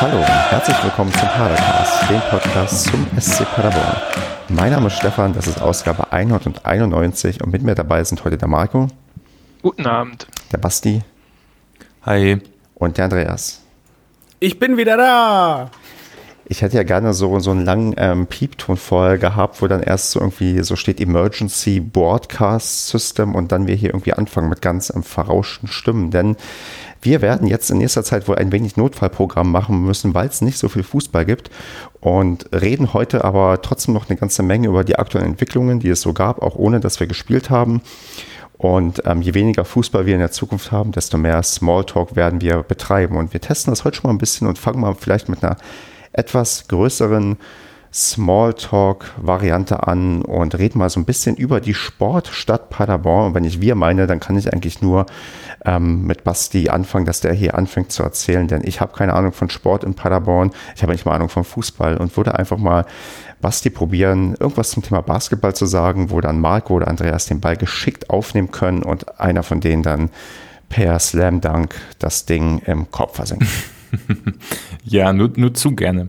Hallo und herzlich willkommen zum Padercast, dem Podcast zum SC Paderborn. Mein Name ist Stefan, das ist Ausgabe 191 und mit mir dabei sind heute der Marco. Guten Abend. Der Basti. Hi. Und der Andreas. Ich bin wieder da. Ich hätte ja gerne so, so einen langen ähm, Piepton vorher gehabt, wo dann erst so irgendwie so steht Emergency Broadcast System und dann wir hier irgendwie anfangen mit ganz ähm, verrauschten Stimmen. Denn wir werden jetzt in nächster Zeit wohl ein wenig Notfallprogramm machen müssen, weil es nicht so viel Fußball gibt und reden heute aber trotzdem noch eine ganze Menge über die aktuellen Entwicklungen, die es so gab, auch ohne dass wir gespielt haben. Und ähm, je weniger Fußball wir in der Zukunft haben, desto mehr Smalltalk werden wir betreiben. Und wir testen das heute schon mal ein bisschen und fangen mal vielleicht mit einer etwas größeren Smalltalk-Variante an und reden mal so ein bisschen über die Sportstadt Paderborn. Und wenn ich wir meine, dann kann ich eigentlich nur ähm, mit Basti anfangen, dass der hier anfängt zu erzählen, denn ich habe keine Ahnung von Sport in Paderborn, ich habe nicht mal Ahnung von Fußball und würde einfach mal Basti probieren, irgendwas zum Thema Basketball zu sagen, wo dann Marco oder Andreas den Ball geschickt aufnehmen können und einer von denen dann per Slam Dunk das Ding im Kopf versenkt. ja, nur, nur zu gerne.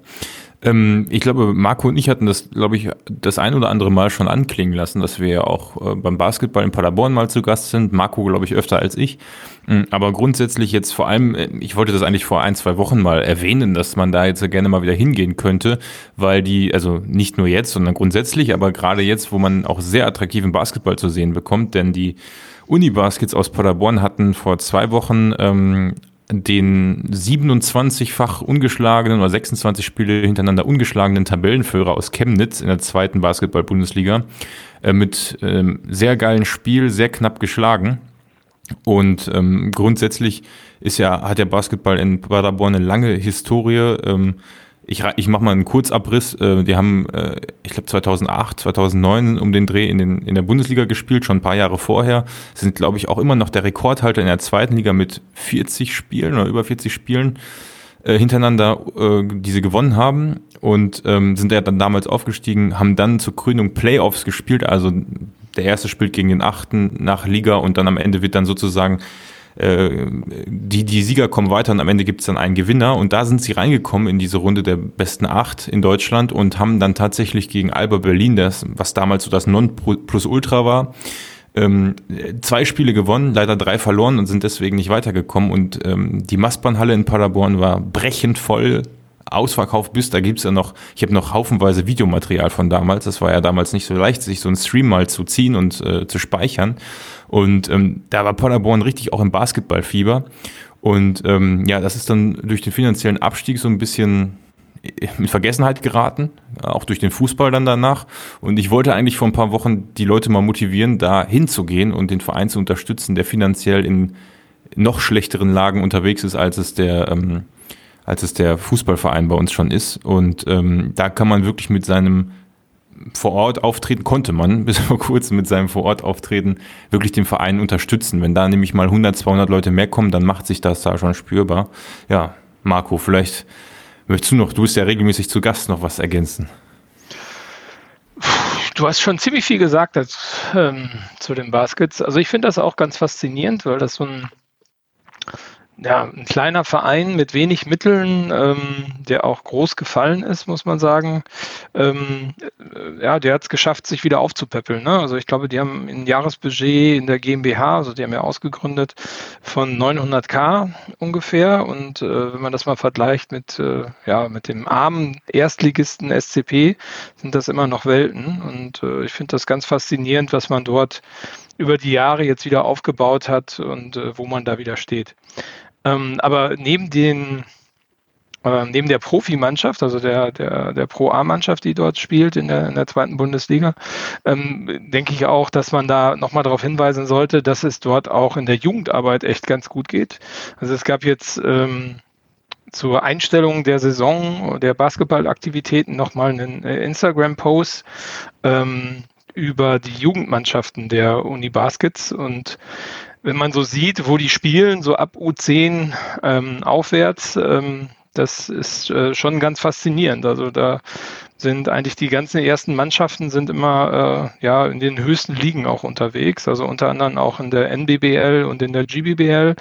Ähm, ich glaube, Marco und ich hatten das, glaube ich, das ein oder andere Mal schon anklingen lassen, dass wir ja auch äh, beim Basketball in Paderborn mal zu Gast sind. Marco, glaube ich, öfter als ich. Mm, aber grundsätzlich jetzt vor allem, äh, ich wollte das eigentlich vor ein, zwei Wochen mal erwähnen, dass man da jetzt gerne mal wieder hingehen könnte, weil die, also nicht nur jetzt, sondern grundsätzlich, aber gerade jetzt, wo man auch sehr attraktiven Basketball zu sehen bekommt, denn die Unibaskets aus Paderborn hatten vor zwei Wochen ähm, den 27-fach ungeschlagenen oder 26 Spiele hintereinander ungeschlagenen Tabellenführer aus Chemnitz in der zweiten Basketball-Bundesliga äh, mit ähm, sehr geilen Spiel, sehr knapp geschlagen. Und ähm, grundsätzlich ist ja, hat der Basketball in Paderborn eine lange Historie. Ähm, ich, ich mache mal einen Kurzabriss. Äh, die haben, äh, ich glaube 2008, 2009 um den Dreh in, den, in der Bundesliga gespielt, schon ein paar Jahre vorher. Sind, glaube ich, auch immer noch der Rekordhalter in der zweiten Liga mit 40 Spielen oder über 40 Spielen äh, hintereinander, äh, die sie gewonnen haben. Und ähm, sind ja dann damals aufgestiegen, haben dann zur Krönung Playoffs gespielt. Also der erste spielt gegen den achten nach Liga und dann am Ende wird dann sozusagen äh, die, die Sieger kommen weiter und am Ende gibt es dann einen Gewinner. Und da sind sie reingekommen in diese Runde der besten acht in Deutschland und haben dann tatsächlich gegen Alba Berlin, das, was damals so das Non-Plus-Ultra war, ähm, zwei Spiele gewonnen, leider drei verloren und sind deswegen nicht weitergekommen. Und ähm, die Mastbahnhalle in Paderborn war brechend voll, Ausverkauf bis, da gibt's ja noch, ich habe noch haufenweise Videomaterial von damals. Das war ja damals nicht so leicht, sich so einen Stream mal zu ziehen und äh, zu speichern. Und ähm, da war Paderborn richtig auch im Basketballfieber. Und ähm, ja, das ist dann durch den finanziellen Abstieg so ein bisschen in Vergessenheit geraten, auch durch den Fußball dann danach. Und ich wollte eigentlich vor ein paar Wochen die Leute mal motivieren, da hinzugehen und den Verein zu unterstützen, der finanziell in noch schlechteren Lagen unterwegs ist, als es der, ähm, als es der Fußballverein bei uns schon ist. Und ähm, da kann man wirklich mit seinem vor Ort auftreten konnte man bis vor kurzem mit seinem vor Ort auftreten wirklich den Verein unterstützen. Wenn da nämlich mal 100, 200 Leute mehr kommen, dann macht sich das da schon spürbar. Ja, Marco, vielleicht möchtest du noch, du bist ja regelmäßig zu Gast, noch was ergänzen. Du hast schon ziemlich viel gesagt als, ähm, zu den Baskets. Also ich finde das auch ganz faszinierend, weil das so ein ja, ein kleiner Verein mit wenig Mitteln, ähm, der auch groß gefallen ist, muss man sagen. Ähm, äh, ja, der hat es geschafft, sich wieder aufzupäppeln. Ne? Also ich glaube, die haben ein Jahresbudget in der GmbH, also die haben ja ausgegründet, von 900k ungefähr. Und äh, wenn man das mal vergleicht mit, äh, ja, mit dem armen Erstligisten SCP, sind das immer noch Welten. Und äh, ich finde das ganz faszinierend, was man dort über die Jahre jetzt wieder aufgebaut hat und äh, wo man da wieder steht. Ähm, aber neben den äh, neben der Profimannschaft, also der, der, der Pro A-Mannschaft, die dort spielt in der, in der zweiten Bundesliga, ähm, denke ich auch, dass man da nochmal darauf hinweisen sollte, dass es dort auch in der Jugendarbeit echt ganz gut geht. Also es gab jetzt ähm, zur Einstellung der Saison der Basketballaktivitäten nochmal einen äh, Instagram-Post ähm, über die Jugendmannschaften der Uni Baskets und wenn man so sieht, wo die spielen, so ab U10 ähm, aufwärts, ähm, das ist äh, schon ganz faszinierend. Also da sind eigentlich die ganzen ersten Mannschaften sind immer äh, ja in den höchsten Ligen auch unterwegs, also unter anderem auch in der NBBL und in der GBBL.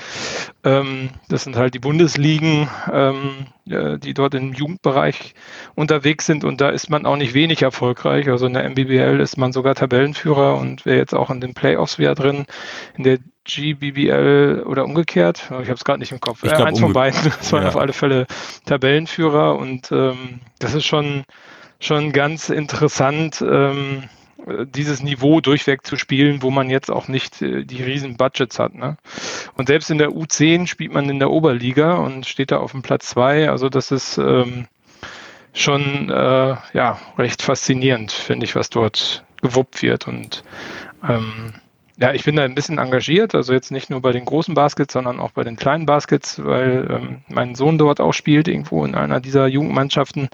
Ähm, das sind halt die Bundesligen, ähm, äh, die dort im Jugendbereich unterwegs sind und da ist man auch nicht wenig erfolgreich. Also in der MBBL ist man sogar Tabellenführer und wäre jetzt auch in den Playoffs wieder drin. In der GBBL oder umgekehrt, ich habe es gerade nicht im Kopf. Ich glaub, Eins von beiden. Das waren ja. auf alle Fälle Tabellenführer und ähm, das ist schon schon ganz interessant. Ähm, dieses Niveau durchweg zu spielen, wo man jetzt auch nicht äh, die riesen Budgets hat. Ne? Und selbst in der U10 spielt man in der Oberliga und steht da auf dem Platz zwei. Also das ist ähm, schon äh, ja recht faszinierend, finde ich, was dort gewuppt wird. Und ähm, ja, ich bin da ein bisschen engagiert, also jetzt nicht nur bei den großen Baskets, sondern auch bei den kleinen Baskets, weil ähm, mein Sohn dort auch spielt, irgendwo in einer dieser Jugendmannschaften.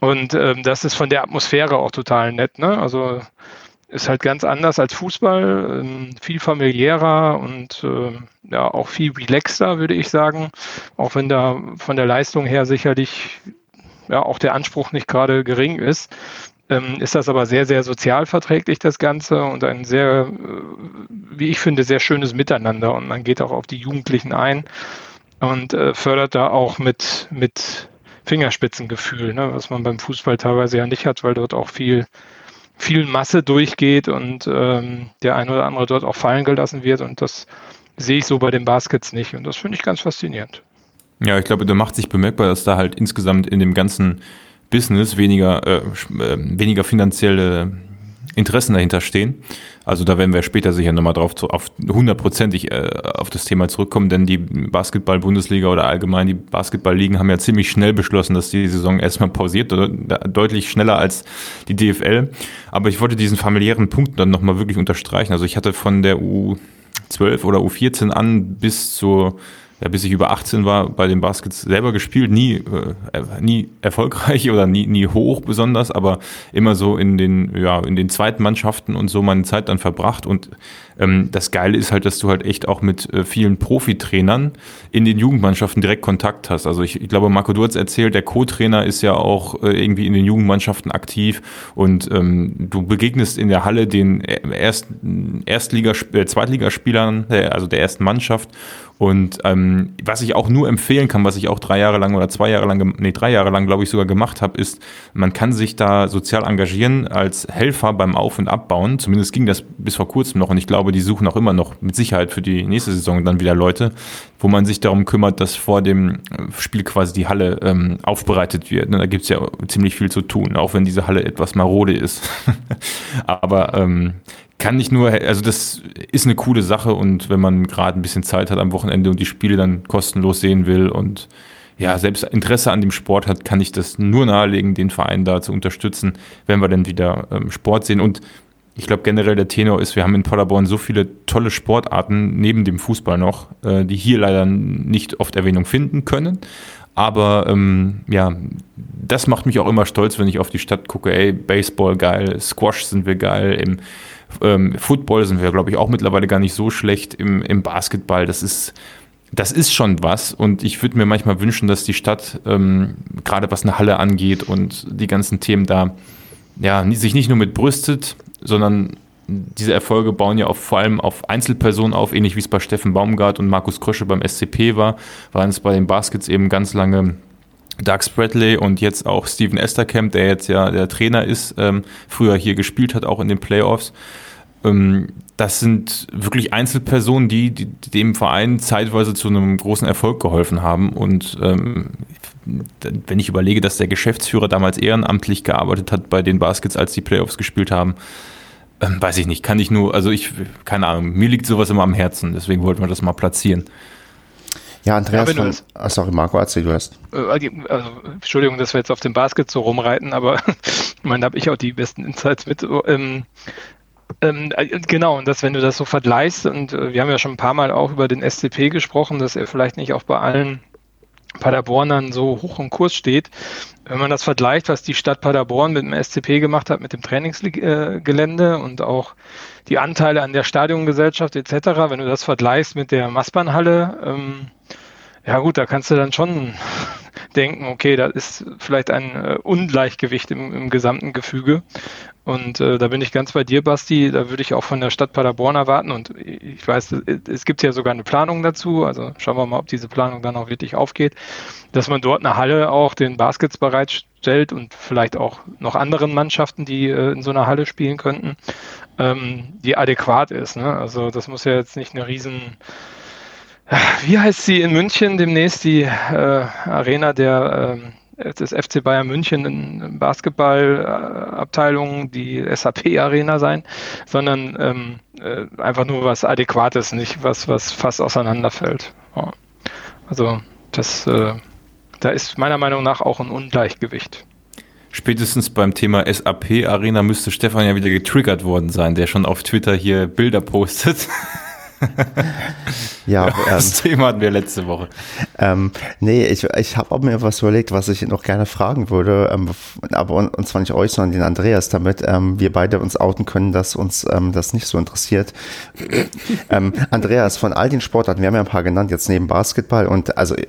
Und ähm, das ist von der Atmosphäre auch total nett. Ne? Also ist halt ganz anders als Fußball, ähm, viel familiärer und äh, ja auch viel relaxter, würde ich sagen. Auch wenn da von der Leistung her sicherlich ja auch der Anspruch nicht gerade gering ist, ähm, ist das aber sehr, sehr sozial verträglich, das Ganze und ein sehr, äh, wie ich finde, sehr schönes Miteinander. Und man geht auch auf die Jugendlichen ein und äh, fördert da auch mit, mit Fingerspitzengefühl, ne, was man beim Fußball teilweise ja nicht hat, weil dort auch viel, viel Masse durchgeht und ähm, der ein oder andere dort auch fallen gelassen wird. Und das sehe ich so bei den Baskets nicht. Und das finde ich ganz faszinierend. Ja, ich glaube, da macht sich bemerkbar, dass da halt insgesamt in dem ganzen Business weniger, äh, äh weniger finanzielle Interessen dahinter stehen. Also da werden wir später sicher nochmal drauf zu, auf hundertprozentig äh, auf das Thema zurückkommen, denn die Basketball-Bundesliga oder allgemein die Basketball-Ligen haben ja ziemlich schnell beschlossen, dass die Saison erstmal pausiert, deutlich schneller als die DFL. Aber ich wollte diesen familiären Punkt dann nochmal wirklich unterstreichen. Also ich hatte von der U12 oder U14 an bis zur ja, bis ich über 18 war, bei den Baskets selber gespielt, nie, äh, nie erfolgreich oder nie, nie hoch besonders, aber immer so in den, ja, in den zweiten Mannschaften und so meine Zeit dann verbracht. Und ähm, das Geile ist halt, dass du halt echt auch mit äh, vielen Profitrainern in den Jugendmannschaften direkt Kontakt hast. Also ich, ich glaube, Marco Durz erzählt, der Co-Trainer ist ja auch äh, irgendwie in den Jugendmannschaften aktiv und ähm, du begegnest in der Halle den Erst, Erstliga, äh, Zweitligaspielern, äh, also der ersten Mannschaft und ähm, was ich auch nur empfehlen kann, was ich auch drei Jahre lang oder zwei Jahre lang, nee, drei Jahre lang, glaube ich, sogar gemacht habe, ist, man kann sich da sozial engagieren als Helfer beim Auf- und Abbauen. Zumindest ging das bis vor kurzem noch und ich glaube, die suchen auch immer noch mit Sicherheit für die nächste Saison dann wieder Leute, wo man sich darum kümmert, dass vor dem Spiel quasi die Halle ähm, aufbereitet wird. Da gibt's ja ziemlich viel zu tun, auch wenn diese Halle etwas marode ist. Aber ähm, kann nicht nur, also das ist eine coole Sache und wenn man gerade ein bisschen Zeit hat am Wochenende und die Spiele dann kostenlos sehen will und ja, selbst Interesse an dem Sport hat, kann ich das nur nahelegen, den Verein da zu unterstützen, wenn wir dann wieder ähm, Sport sehen. Und ich glaube generell der Tenor ist, wir haben in Paderborn so viele tolle Sportarten neben dem Fußball noch, äh, die hier leider nicht oft Erwähnung finden können. Aber ähm, ja, das macht mich auch immer stolz, wenn ich auf die Stadt gucke, ey, Baseball geil, Squash sind wir geil, im ähm, Football sind wir, glaube ich, auch mittlerweile gar nicht so schlecht. Im, im Basketball, das ist, das ist schon was. Und ich würde mir manchmal wünschen, dass die Stadt, ähm, gerade was eine Halle angeht und die ganzen Themen da, ja, sich nicht nur mit brüstet, sondern diese Erfolge bauen ja auch vor allem auf Einzelpersonen auf, ähnlich wie es bei Steffen Baumgart und Markus Krösche beim SCP war, waren es bei den Baskets eben ganz lange Doug Spradley und jetzt auch Steven Esterkamp, der jetzt ja der Trainer ist, ähm, früher hier gespielt hat, auch in den Playoffs. Ähm, das sind wirklich Einzelpersonen, die, die, dem Verein zeitweise zu einem großen Erfolg geholfen haben. Und ähm, wenn ich überlege, dass der Geschäftsführer damals ehrenamtlich gearbeitet hat bei den Baskets, als die Playoffs gespielt haben, ähm, weiß ich nicht, kann ich nur, also ich, keine Ahnung, mir liegt sowas immer am Herzen, deswegen wollten wir das mal platzieren. Ja, Andreas, ja, von, ah, sorry, Marco, erzähl du hast. Äh, also, Entschuldigung, dass wir jetzt auf dem Basket so rumreiten, aber ich meine, da habe ich auch die besten Insights mit. Ähm, ähm, äh, genau, und das, wenn du das so vergleichst, und äh, wir haben ja schon ein paar Mal auch über den SCP gesprochen, dass er vielleicht nicht auch bei allen Paderbornern so hoch im Kurs steht. Wenn man das vergleicht, was die Stadt Paderborn mit dem SCP gemacht hat, mit dem Trainingsgelände und auch die Anteile an der Stadiongesellschaft etc., wenn du das vergleichst mit der Maßbahnhalle, ähm, ja gut, da kannst du dann schon denken, okay, da ist vielleicht ein äh, Ungleichgewicht im, im gesamten Gefüge. Und äh, da bin ich ganz bei dir, Basti. Da würde ich auch von der Stadt Paderborn erwarten. Und ich weiß, es gibt ja sogar eine Planung dazu. Also schauen wir mal, ob diese Planung dann auch wirklich aufgeht, dass man dort eine Halle auch den Baskets bereitstellt und vielleicht auch noch anderen Mannschaften, die äh, in so einer Halle spielen könnten, ähm, die adäquat ist. Ne? Also das muss ja jetzt nicht eine riesen wie heißt sie in München demnächst, die äh, Arena der ähm, des FC Bayern München in Basketballabteilung die SAP-Arena sein, sondern ähm, äh, einfach nur was Adäquates, nicht was, was fast auseinanderfällt. Ja. Also das, äh, da ist meiner Meinung nach auch ein Ungleichgewicht. Spätestens beim Thema SAP-Arena müsste Stefan ja wieder getriggert worden sein, der schon auf Twitter hier Bilder postet. ja, ja, das ähm, Thema hatten wir letzte Woche. Ähm, nee, ich, ich habe auch mir was überlegt, was ich noch gerne fragen würde, ähm, aber und, und, zwar nicht euch, sondern den Andreas, damit ähm, wir beide uns outen können, dass uns ähm, das nicht so interessiert. Ähm, Andreas, von all den Sportarten, wir haben ja ein paar genannt, jetzt neben Basketball und also äh,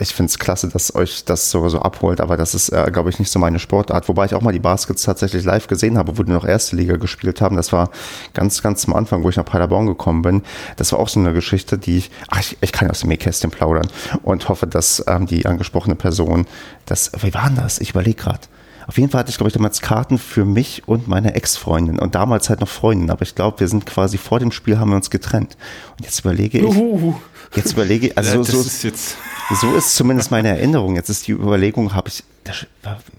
ich finde es klasse, dass euch das so, so abholt, aber das ist, äh, glaube ich, nicht so meine Sportart. Wobei ich auch mal die Baskets tatsächlich live gesehen habe, wo die noch erste Liga gespielt haben. Das war ganz, ganz zum Anfang, wo ich nach Paderborn gekommen bin. Das war auch so eine Geschichte, die ich, ach, ich, ich kann aus dem Nähkästchen plaudern und hoffe, dass ähm, die angesprochene Person, das, wie war denn das? Ich überlege gerade. Auf jeden Fall hatte ich, glaube ich, damals Karten für mich und meine Ex-Freundin und damals halt noch Freundin, aber ich glaube, wir sind quasi vor dem Spiel haben wir uns getrennt. Und jetzt überlege ich, Uhuhu. jetzt überlege ich, also ja, so, ist jetzt so ist zumindest meine Erinnerung. Jetzt ist die Überlegung, habe ich, das,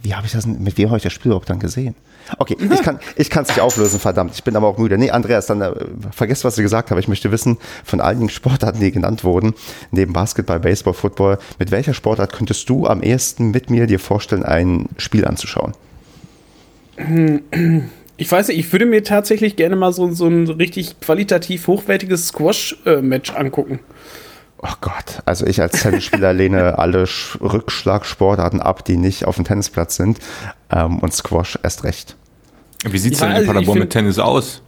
wie habe ich das, mit wem habe ich das Spiel überhaupt dann gesehen? Okay, ich kann ich kann es nicht auflösen, verdammt. Ich bin aber auch müde. Nee, Andreas, dann äh, vergesst, was ich gesagt habe. Ich möchte wissen, von all den Sportarten, die genannt wurden, neben Basketball, Baseball, Football, mit welcher Sportart könntest du am ehesten mit mir dir vorstellen, ein Spiel anzuschauen? Ich weiß nicht, ich würde mir tatsächlich gerne mal so, so ein richtig qualitativ hochwertiges Squash-Match angucken. Oh Gott, also ich als Tennisspieler lehne alle Rückschlagsportarten ab, die nicht auf dem Tennisplatz sind ähm, und Squash erst recht. Wie sieht es ja, denn in also Paderborn mit Tennis aus,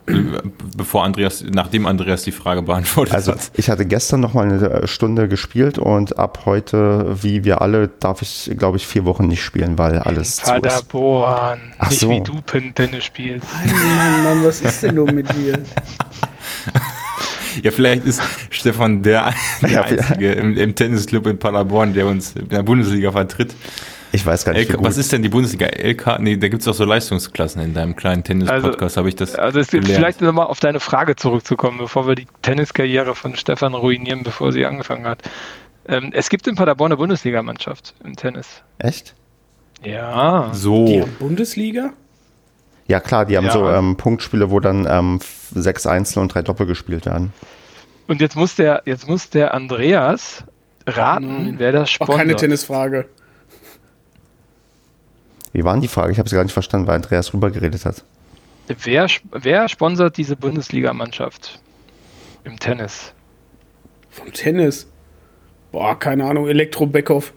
bevor Andreas, nachdem Andreas die Frage beantwortet also, hat? Ich hatte gestern noch mal eine Stunde gespielt und ab heute, wie wir alle, darf ich, glaube ich, vier Wochen nicht spielen, weil alles zu ist. Paderborn, nicht so. wie du Tennis spielst. Mann, Mann, was ist denn nun mit dir? Ja, vielleicht ist Stefan der, der ja, Einzige im, im, Tennisclub in Paderborn, der uns in der Bundesliga vertritt. Ich weiß gar nicht. LK, was ist denn die Bundesliga? LK? Nee, da gibt es auch so Leistungsklassen in deinem kleinen Tennis-Podcast, also, habe ich das. Also es gibt vielleicht nochmal auf deine Frage zurückzukommen, bevor wir die Tenniskarriere von Stefan ruinieren, bevor sie angefangen hat. Ähm, es gibt in Paderborn eine Bundesligamannschaft im Tennis. Echt? Ja. So. Die Bundesliga? Ja, klar, die haben ja. so ähm, Punktspiele, wo dann ähm, sechs Einzel und drei Doppel gespielt werden. Und jetzt muss der, jetzt muss der Andreas raten, Nein. wer das sponsert. Auch keine Tennisfrage. Wie war denn die Frage? Ich habe sie gar nicht verstanden, weil Andreas rübergeredet hat. Wer, wer sponsert diese Bundesligamannschaft im Tennis? Vom Tennis? Boah, keine Ahnung, Elektro Beckhoff.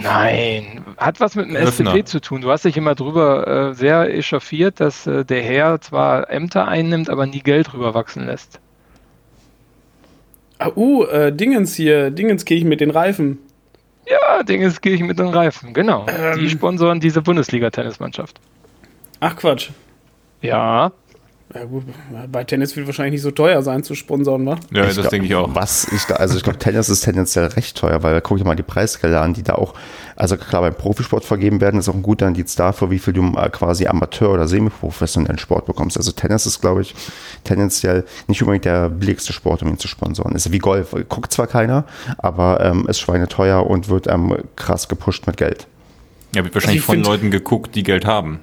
Nein, hat was mit dem Öffner. SCP zu tun. Du hast dich immer drüber äh, sehr echauffiert, dass äh, der Herr zwar Ämter einnimmt, aber nie Geld rüberwachsen lässt. Ah, uh, äh, Dingens hier, Dingenskirchen mit den Reifen. Ja, Dingenskirchen mit den Reifen, genau. Ähm. Die sponsoren diese Bundesliga-Tennismannschaft. Ach Quatsch. Ja. Ja gut, bei Tennis wird wahrscheinlich nicht so teuer sein zu sponsern, wa? Ja, ich das glaub, denke ich auch. Was ich da, also ich glaube, Tennis ist tendenziell recht teuer, weil guck ich mal die Preisgelder an, die da auch, also klar beim Profisport vergeben werden, ist auch ein guter Indiz dafür, wie viel du äh, quasi Amateur- oder semi-professionellen Sport bekommst. Also Tennis ist, glaube ich, tendenziell nicht unbedingt der billigste Sport, um ihn zu sponsoren. Ist wie Golf, guckt zwar keiner, aber ähm, ist schweineteuer und wird ähm, krass gepusht mit Geld. Ja, wird wahrscheinlich also von Leuten geguckt, die Geld haben.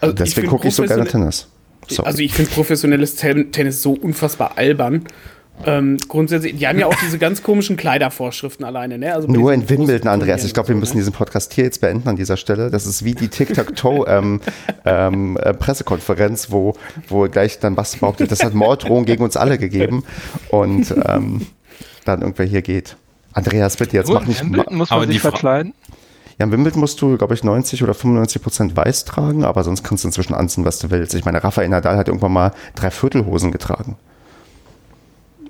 Also Deswegen gucke ich so gerne Tennis. Sorry. Also ich finde professionelles Tennis so unfassbar albern. Ähm, grundsätzlich, die haben ja auch diese ganz komischen Kleidervorschriften alleine. Ne? Also Nur in Wimbledon, Andreas. Ich glaube, wir müssen ne? diesen Podcast hier jetzt beenden an dieser Stelle. Das ist wie die Tic-Tac-Toe-Pressekonferenz, ähm, ähm, wo, wo gleich dann was behauptet, das hat Morddrohungen gegen uns alle gegeben. Und ähm, dann irgendwer hier geht. Andreas, bitte, jetzt Gut, mach nicht... Wimbledon muss man sich verkleiden? Ja, im Wimbledon musst du, glaube ich, 90 oder 95 Prozent weiß tragen, aber sonst kannst du inzwischen anziehen, was du willst. Ich meine, Rafael Nadal hat irgendwann mal drei Viertelhosen getragen.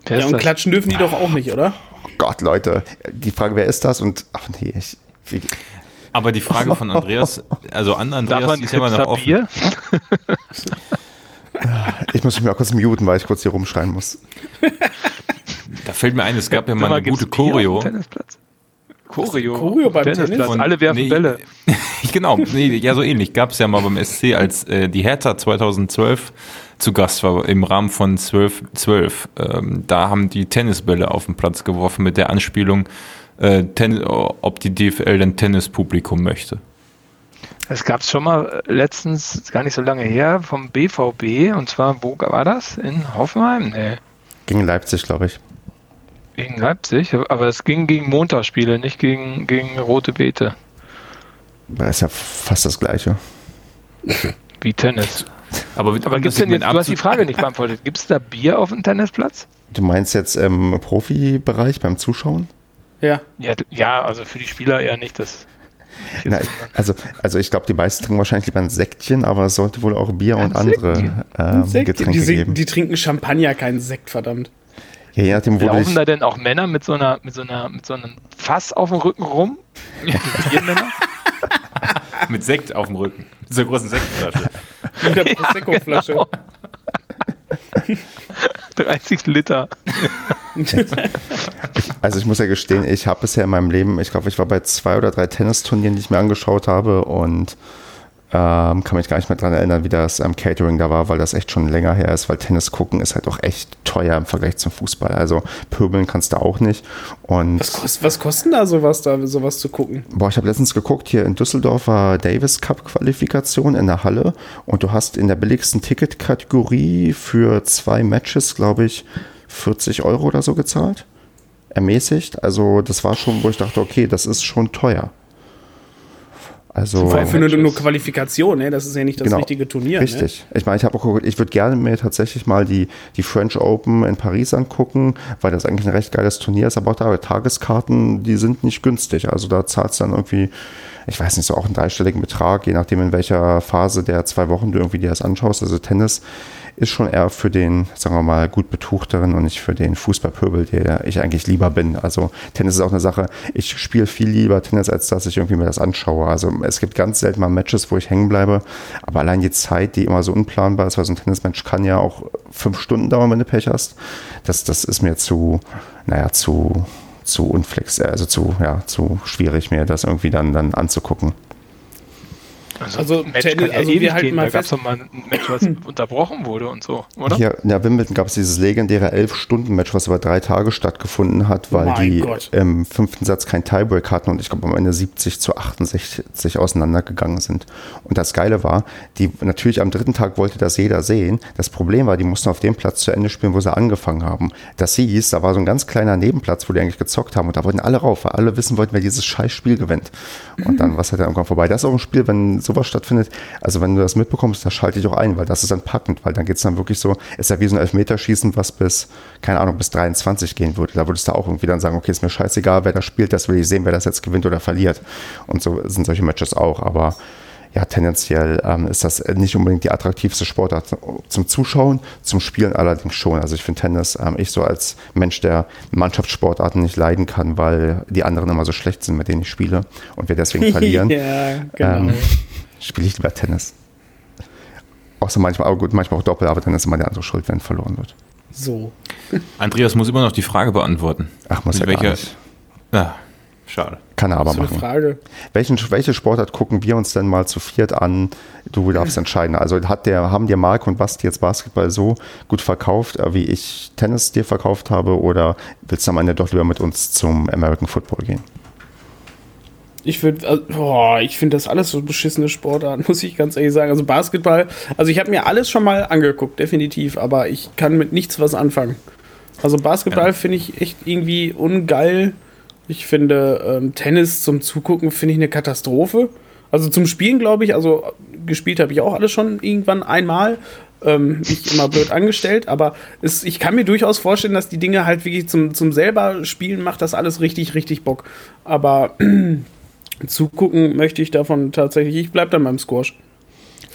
Ja, und klatschen dürfen die doch auch nicht, oder? Oh Gott, Leute. Die Frage, wer ist das? Und, ach nee, ich, Wie, Aber die Frage von Andreas, also an Andreas, die ist ja immer noch offen. Bier? ich muss mich mal kurz muten, weil ich kurz hier rumschreien muss. Da fällt mir ein, es gab ja mal eine gute Choreo. Choreo. Choreo beim Tennisplatz. Tennis? Alle werfen Nee. Bälle. genau, nee, ja so ähnlich. Gab es ja mal beim SC, als äh, die Hertha 2012 zu Gast war im Rahmen von 12, 12. Ähm, da haben die Tennisbälle auf den Platz geworfen mit der Anspielung, äh, Ten ob die DFL denn Tennispublikum möchte. Es gab es schon mal äh, letztens, gar nicht so lange her, vom BVB. Und zwar, wo war das? In Hoffenheim? Nee. Gegen Leipzig, glaube ich. Gegen Leipzig. Aber es ging gegen Montagsspiele, nicht gegen, gegen Rote Beete. Das ist ja fast das Gleiche. Wie Tennis. Aber, Aber gibt's denn jetzt, du hast die Frage nicht beantwortet, gibt es da Bier auf dem Tennisplatz? Du meinst jetzt im Profibereich beim Zuschauen? Ja. Ja, ja, also für die Spieler eher nicht. Das Nein, also, also ich glaube, die meisten trinken wahrscheinlich lieber ein Säckchen, aber es sollte wohl auch Bier und Ein andere ähm, Getränke die, geben. die trinken Champagner, keinen Sekt, verdammt. Ja, je nachdem, wo du Laufen da denn auch Männer mit so einer, mit so einer, mit so einem Fass auf dem Rücken rum? Mit Sekt auf dem Rücken. Mit so großen Sektflasche. Mit der Prosecco-Flasche. 30 Liter. also ich muss ja gestehen, ich habe bisher in meinem Leben, ich glaube, ich war bei zwei oder drei Tennisturnieren, die ich mir angeschaut habe und ähm, kann mich gar nicht mehr dran erinnern, wie das ähm, Catering da war, weil das echt schon länger her ist, weil Tennis gucken ist halt auch echt teuer im Vergleich zum Fußball. Also pöbeln kannst du auch nicht. Und Was, kost, was kostet da sowas, da sowas zu gucken? Boah, ich habe letztens geguckt, hier in Düsseldorf war Davis Cup Qualifikation in der Halle und du hast in der billigsten Ticketkategorie für zwei Matches, glaube ich, 40 Euro oder so gezahlt. Ermäßigt. Also das war schon, wo ich dachte, okay, das ist schon teuer. Also Vor allem für nur, nur Qualifikation, ne? Das ist ja nicht das Genau. richtige Turnier. Ne? Richtig. Ich meine, ich habe auch ich würde gerne mir tatsächlich mal die, die French Open in Paris angucken, weil das eigentlich ein recht geiles Turnier ist, aber auch da Tageskarten, die sind nicht günstig. Also da zahlst du dann irgendwie, ich weiß nicht, so auch einen dreistelligen Betrag, je nachdem in welcher Phase der zwei Wochen du irgendwie dir das anschaust. Also Tennis ist schon eher für den, sagen wir mal, gut Betuchteren und nicht für den Fußballpöbel, der ich eigentlich lieber bin. Also Tennis ist auch eine Sache, ich spiele viel lieber Tennis, als dass ich irgendwie mir das anschaue. Also es gibt ganz selten mal Matches, wo ich hängen bleibe, aber allein die Zeit, die immer so unplanbar ist, weil so ein Tennismatch kann ja auch fünf Stunden dauern, wenn du Pech hast, das, das ist mir zu, naja, zu, zu unflex, also zu, ja, zu schwierig, mir das irgendwie dann, dann anzugucken. Also ein Match Tennis- kann ja also ewig wir halten gehen. mal Da gab es fest- doch mal ein Match, was unterbrochen wurde und so, oder? Hier in der Wimbledon gab es dieses legendäre Elf-Stunden-Match, was über drei Tage stattgefunden hat, weil Mein die Gott. im fünften Satz kein Tiebreak hatten und ich glaube am Ende 70 zu 68 auseinandergegangen sind. Und das Geile war, die natürlich am dritten Tag wollte das jeder sehen. Das Problem war, die mussten auf dem Platz zu Ende spielen, wo sie angefangen haben. Das hieß, da war so ein ganz kleiner Nebenplatz, wo die eigentlich gezockt haben und da wollten alle rauf, weil alle wissen wollten, wer dieses scheiß Spiel gewinnt. Und dann war es halt irgendwann vorbei. Das ist auch ein Spiel, wenn sowas stattfindet, also wenn du das mitbekommst, da schalte ich auch ein, weil das ist dann packend, weil dann geht es dann wirklich so, ist ja wie so ein Elfmeterschießen, was bis, keine Ahnung, bis 23 gehen würde. Da würdest du auch irgendwie dann sagen, okay, ist mir scheißegal, wer das spielt, das will ich sehen, wer das jetzt gewinnt oder verliert. Und so sind solche Matches auch, aber ja, tendenziell ähm, ist das nicht unbedingt die attraktivste Sportart zum Zuschauen, zum Spielen allerdings schon. Also ich finde Tennis, ähm, ich so als Mensch, der Mannschaftssportarten nicht leiden kann, weil die anderen immer so schlecht sind, mit denen ich spiele und wir deswegen verlieren, ja, genau. ähm, spiele ich lieber Tennis. Außer manchmal, aber gut, manchmal auch Doppel, aber dann ist immer der andere schuld, wenn verloren wird. so. Andreas muss immer noch die Frage beantworten. Ach, muss ja Welcher-. Ah, schade. Kann er aber machen. Frage. Welchen, welche Sportart gucken wir uns denn mal zu viert an? Du darfst entscheiden. Also hat der, haben dir Marc und Basti jetzt Basketball so gut verkauft, äh, wie ich Tennis dir verkauft habe? Oder willst du am Ende doch lieber mit uns zum American Football gehen? Ich würde, boah, ich finde das alles so beschissene Sportarten, muss ich ganz ehrlich sagen. Also Basketball, also ich habe mir alles schon mal angeguckt, definitiv, aber ich kann mit nichts was anfangen. Also Basketball Ja. finde ich echt irgendwie ungeil. Ich finde ähm, Tennis zum Zugucken finde ich eine Katastrophe. Also zum Spielen glaube ich, also gespielt habe ich auch alles schon irgendwann einmal. Ähm, nicht immer blöd angestellt, aber es, ich kann mir durchaus vorstellen, dass die Dinge halt wirklich zum, zum selber Spielen macht das alles richtig, richtig Bock. Aber zugucken möchte ich davon tatsächlich, ich bleib dann beim Squash.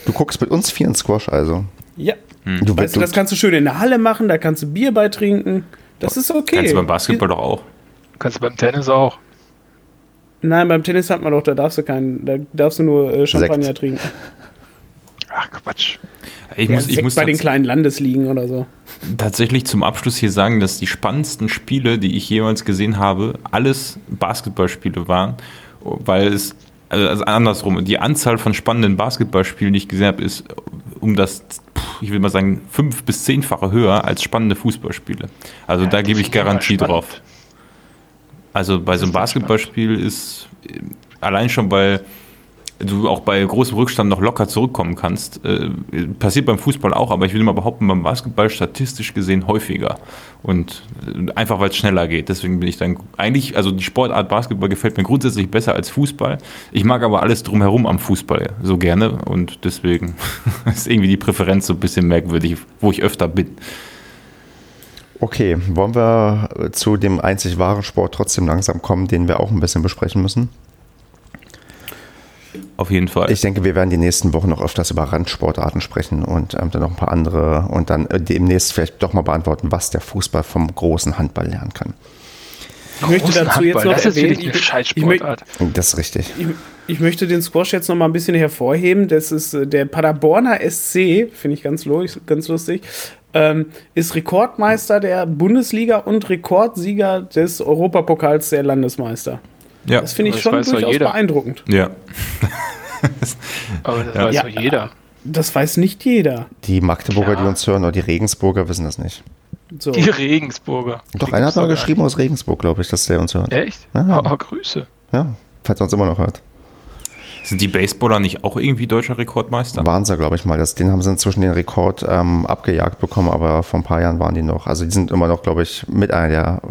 Du guckst mit uns vier in Squash also. Ja. Du, Weißt du, du, das kannst du schön in der Halle machen, da kannst du Bier beitrinken. Das ist okay. Kannst du beim Basketball doch auch. Kannst du beim Tennis auch. Nein, beim Tennis hat man doch, da darfst du keinen, da darfst du nur äh, Champagner Sekt. trinken. Ach Quatsch. Ich Ja, muss, ich muss bei den kleinen Landesligen oder so. tatsächlich zum Abschluss hier sagen, dass die spannendsten Spiele, die ich jemals gesehen habe, alles Basketballspiele waren, weil es, also also andersrum, die Anzahl von spannenden Basketballspielen, die ich gesehen habe, ist um das, pff, ich will mal sagen, fünf- bis zehnfache höher als spannende Fußballspiele. Also da gebe ich Garantie Spannend. drauf. Also bei so einem Basketballspiel ist äh, allein schon, weil du auch bei großem Rückstand noch locker zurückkommen kannst. Äh, passiert beim Fußball auch, aber ich will mal behaupten, beim Basketball statistisch gesehen häufiger. Und äh, einfach weil es schneller geht. Deswegen bin ich dann eigentlich, also die Sportart Basketball gefällt mir grundsätzlich besser als Fußball. Ich mag aber alles drumherum am Fußball so gerne und deswegen ist irgendwie die Präferenz so ein bisschen merkwürdig, wo ich öfter bin. Okay, wollen wir zu dem einzig wahren Sport trotzdem langsam kommen, den wir auch ein bisschen besprechen müssen? Auf jeden Fall. Ich denke, wir werden die nächsten Wochen noch öfters über Randsportarten sprechen und ähm, dann noch ein paar andere und dann äh, demnächst vielleicht doch mal beantworten, was der Fußball vom großen Handball lernen kann. Ich möchte dazu jetzt Handball, noch das ist erwähnen, wirklich eine ich- Scheißsportart. Das ist richtig. Ich, ich möchte den Squash jetzt noch mal ein bisschen hervorheben. Das ist äh, der Paderborner SC, finde ich ganz, lo- ganz lustig, ähm, ist Rekordmeister der Bundesliga und Rekordsieger des Europapokals der Landesmeister. ja. Das finde ich Das schon durchaus jeder. beeindruckend. ja. Aber das Ja. weiß Ja. doch jeder. Das weiß nicht jeder. Die Magdeburger, Klar. die uns hören, oder die Regensburger wissen das nicht. So. Die Regensburger. Doch, Die einer hat mal geschrieben aus Regensburg, glaube ich, dass der uns hört. Echt? Ja. Oh, Grüße. Ja, falls er uns immer noch hört. Sind die Baseballer nicht auch irgendwie deutscher Rekordmeister? Waren sie, glaube ich mal. Das, den haben sie inzwischen den Rekord ähm, abgejagt bekommen, aber vor ein paar Jahren waren die noch. Also die sind immer noch, glaube ich, mit einer der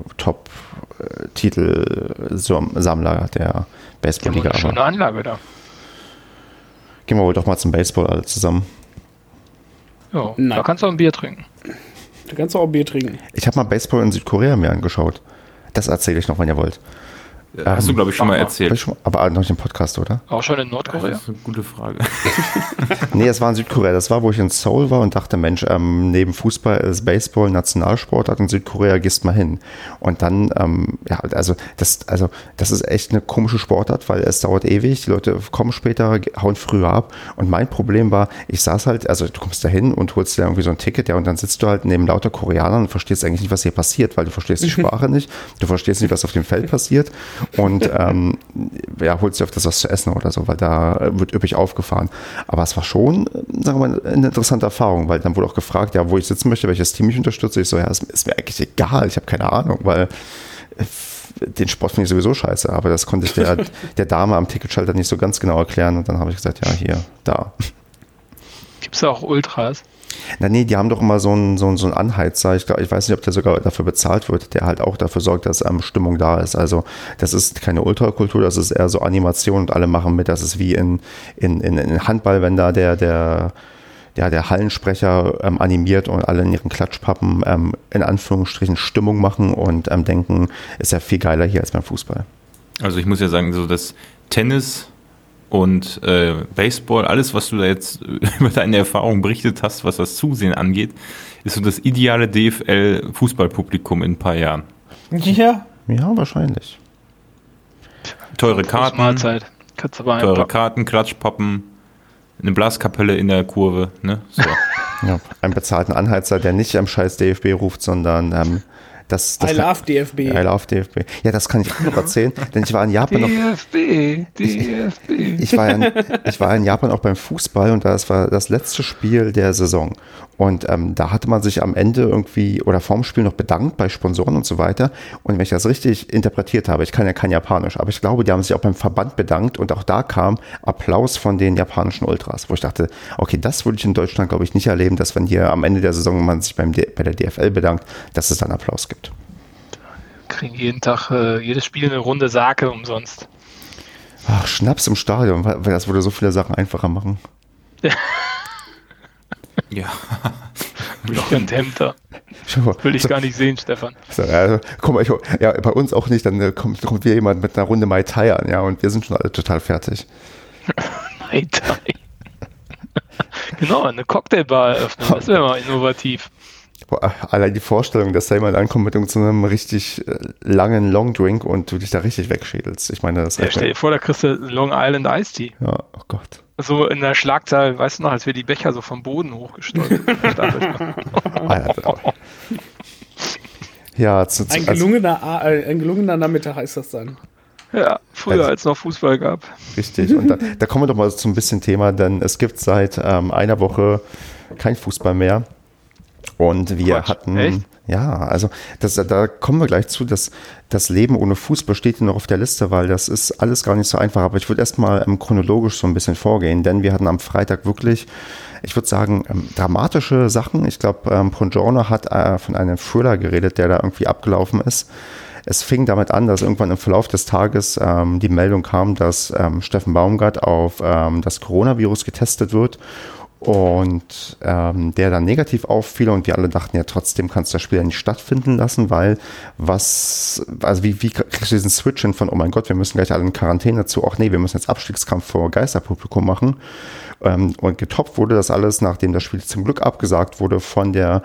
Top-Titel-Sammler der Die haben Baseballliga. eine schöne Anlage da. gehen wir wohl doch mal zum Baseball alle zusammen. Ja, Nein. da kannst du auch ein Bier trinken. Du kannst auch Bier trinken. Ich habe mal Baseball in Südkorea mir angeschaut. Das erzähle ich noch, wenn ihr wollt. Hast du, glaube ich, schon mal erzählt. schon, aber noch nicht im Podcast, oder? Auch schon in Nordkorea. Das ist eine gute Frage. Nee, es war in Südkorea. Das war, wo ich in Seoul war und dachte, Mensch, ähm, neben Fußball ist Baseball Nationalsportart in Südkorea, gehst mal hin. Und dann, ähm, ja, also das, also das ist echt eine komische Sportart, weil es dauert ewig. Die Leute kommen später, hauen früher ab. Und mein Problem war, ich saß halt, also du kommst da hin und holst dir irgendwie so ein Ticket, ja, und dann sitzt du halt neben lauter Koreanern und verstehst eigentlich nicht, was hier passiert, weil du verstehst die Sprache nicht, du verstehst nicht, was auf dem Feld passiert und ähm, ja, holst dir auf das was zu essen oder so, weil da wird üppig aufgefahren. Aber es war schon, sagen wir mal, eine interessante Erfahrung, weil dann wurde auch gefragt, ja, wo ich sitzen möchte, welches Team ich unterstütze. Ich so, ja, ist, ist mir eigentlich egal, ich habe keine Ahnung, weil äh, den Sport finde ich sowieso scheiße, aber das konnte ich der, der Dame am Ticketschalter nicht so ganz genau erklären und dann habe ich gesagt, ja, hier, da. Gibt es auch Ultras? Na nee, die haben doch immer so einen, so einen, so einen Anheizer, ich, ich weiß nicht, ob der sogar dafür bezahlt wird, der halt auch dafür sorgt, dass ähm, Stimmung da ist. Also das ist keine Ultrakultur, das ist eher so Animation und alle machen mit. Das ist wie in, in, in, in Handball, wenn da der, der, ja, der Hallensprecher ähm, animiert und alle in ihren Klatschpappen ähm, in Anführungsstrichen Stimmung machen und ähm, denken, ist ja viel geiler hier als beim Fußball. Also ich muss ja sagen, so das Tennis und äh, Baseball, alles, was du da jetzt über deine Erfahrungen berichtet hast, was das Zusehen angeht, ist so das ideale DFL-Fußballpublikum in ein paar Jahren. Ja. Ja, wahrscheinlich. Teure Karten, Mahlzeit. Kannst du aber teure einpacken. Karten, Klatschpappen, eine Blaskapelle in der Kurve, ne? So. Ja, einen bezahlten Anheizer, der nicht am scheiß DFB ruft, sondern ähm, das, das I love DFB. I love DFB. Ja, das kann ich auch noch erzählen, denn ich war in Japan noch, DFB, DFB. ich war, in, ich war in Japan auch beim Fußball und das war das letzte Spiel der Saison. Und ähm, da hatte man sich am Ende irgendwie oder vorm Spiel noch bedankt bei Sponsoren und so weiter. Und wenn ich das richtig interpretiert habe, ich kann ja kein Japanisch, aber ich glaube, die haben sich auch beim Verband bedankt und auch da kam Applaus von den japanischen Ultras, wo ich dachte, okay, das würde ich in Deutschland, glaube ich, nicht erleben, dass wenn hier am Ende der Saison man sich beim D bei der DFL bedankt, dass es dann Applaus gibt. Kriegen jeden Tag, äh, jedes Spiel eine Runde Sake umsonst. Ach, Schnaps im Stadion, weil das würde so viele Sachen einfacher machen. ja. Und Hemder. Will ich gar nicht sehen, Stefan. So, also, guck mal, ich, ja, bei uns auch nicht, dann äh, kommt, kommt wieder jemand mit einer Runde Mai Tai an, ja, und wir sind schon alle total fertig. Mai Tai. genau, eine Cocktailbar eröffnen. Das wäre mal innovativ. Boah, allein die Vorstellung, dass da jemand ankommt mit irgendeinem richtig äh, langen Longdrink und du dich da richtig wegschädelst. Ich meine, das ja, stell dir vor, da kriegst du Long Island Ice Tea. Ja, oh Gott. So in der Schlagzahl, weißt du noch, als wir die Becher so vom Boden hochgestapelt haben. ja, zu, zu, ein, gelungener, also, ein gelungener Nachmittag ist das dann. Ja, früher also, als noch Fußball gab. Richtig. Und da, da, kommen wir doch mal zum bisschen Thema, denn es gibt seit ähm, einer Woche kein Fußball mehr. Und wir Quatsch, hatten, echt? ja, also das, da kommen wir gleich zu, dass das Leben ohne Fußball steht noch auf der Liste, weil das ist alles gar nicht so einfach. Aber ich würde erstmal ähm, chronologisch so ein bisschen vorgehen, denn wir hatten am Freitag wirklich, ich würde sagen, ähm, dramatische Sachen. Ich glaube, ähm, Pongiorno hat äh, von einem Thriller geredet, der da irgendwie abgelaufen ist. Es fing damit an, dass irgendwann im Verlauf des Tages ähm, die Meldung kam, dass ähm, Steffen Baumgart auf ähm, das Coronavirus getestet wird und ähm, der dann negativ auffiel und wir alle dachten ja trotzdem kannst du das Spiel ja nicht stattfinden lassen, weil was, also wie, wie kriegst du diesen Switch hin von, oh mein Gott, wir müssen gleich alle in Quarantäne zu, ach nee, wir müssen jetzt Abstiegskampf vor Geisterpublikum machen. Ähm, und getoppt wurde das alles, nachdem das Spiel zum Glück abgesagt wurde von der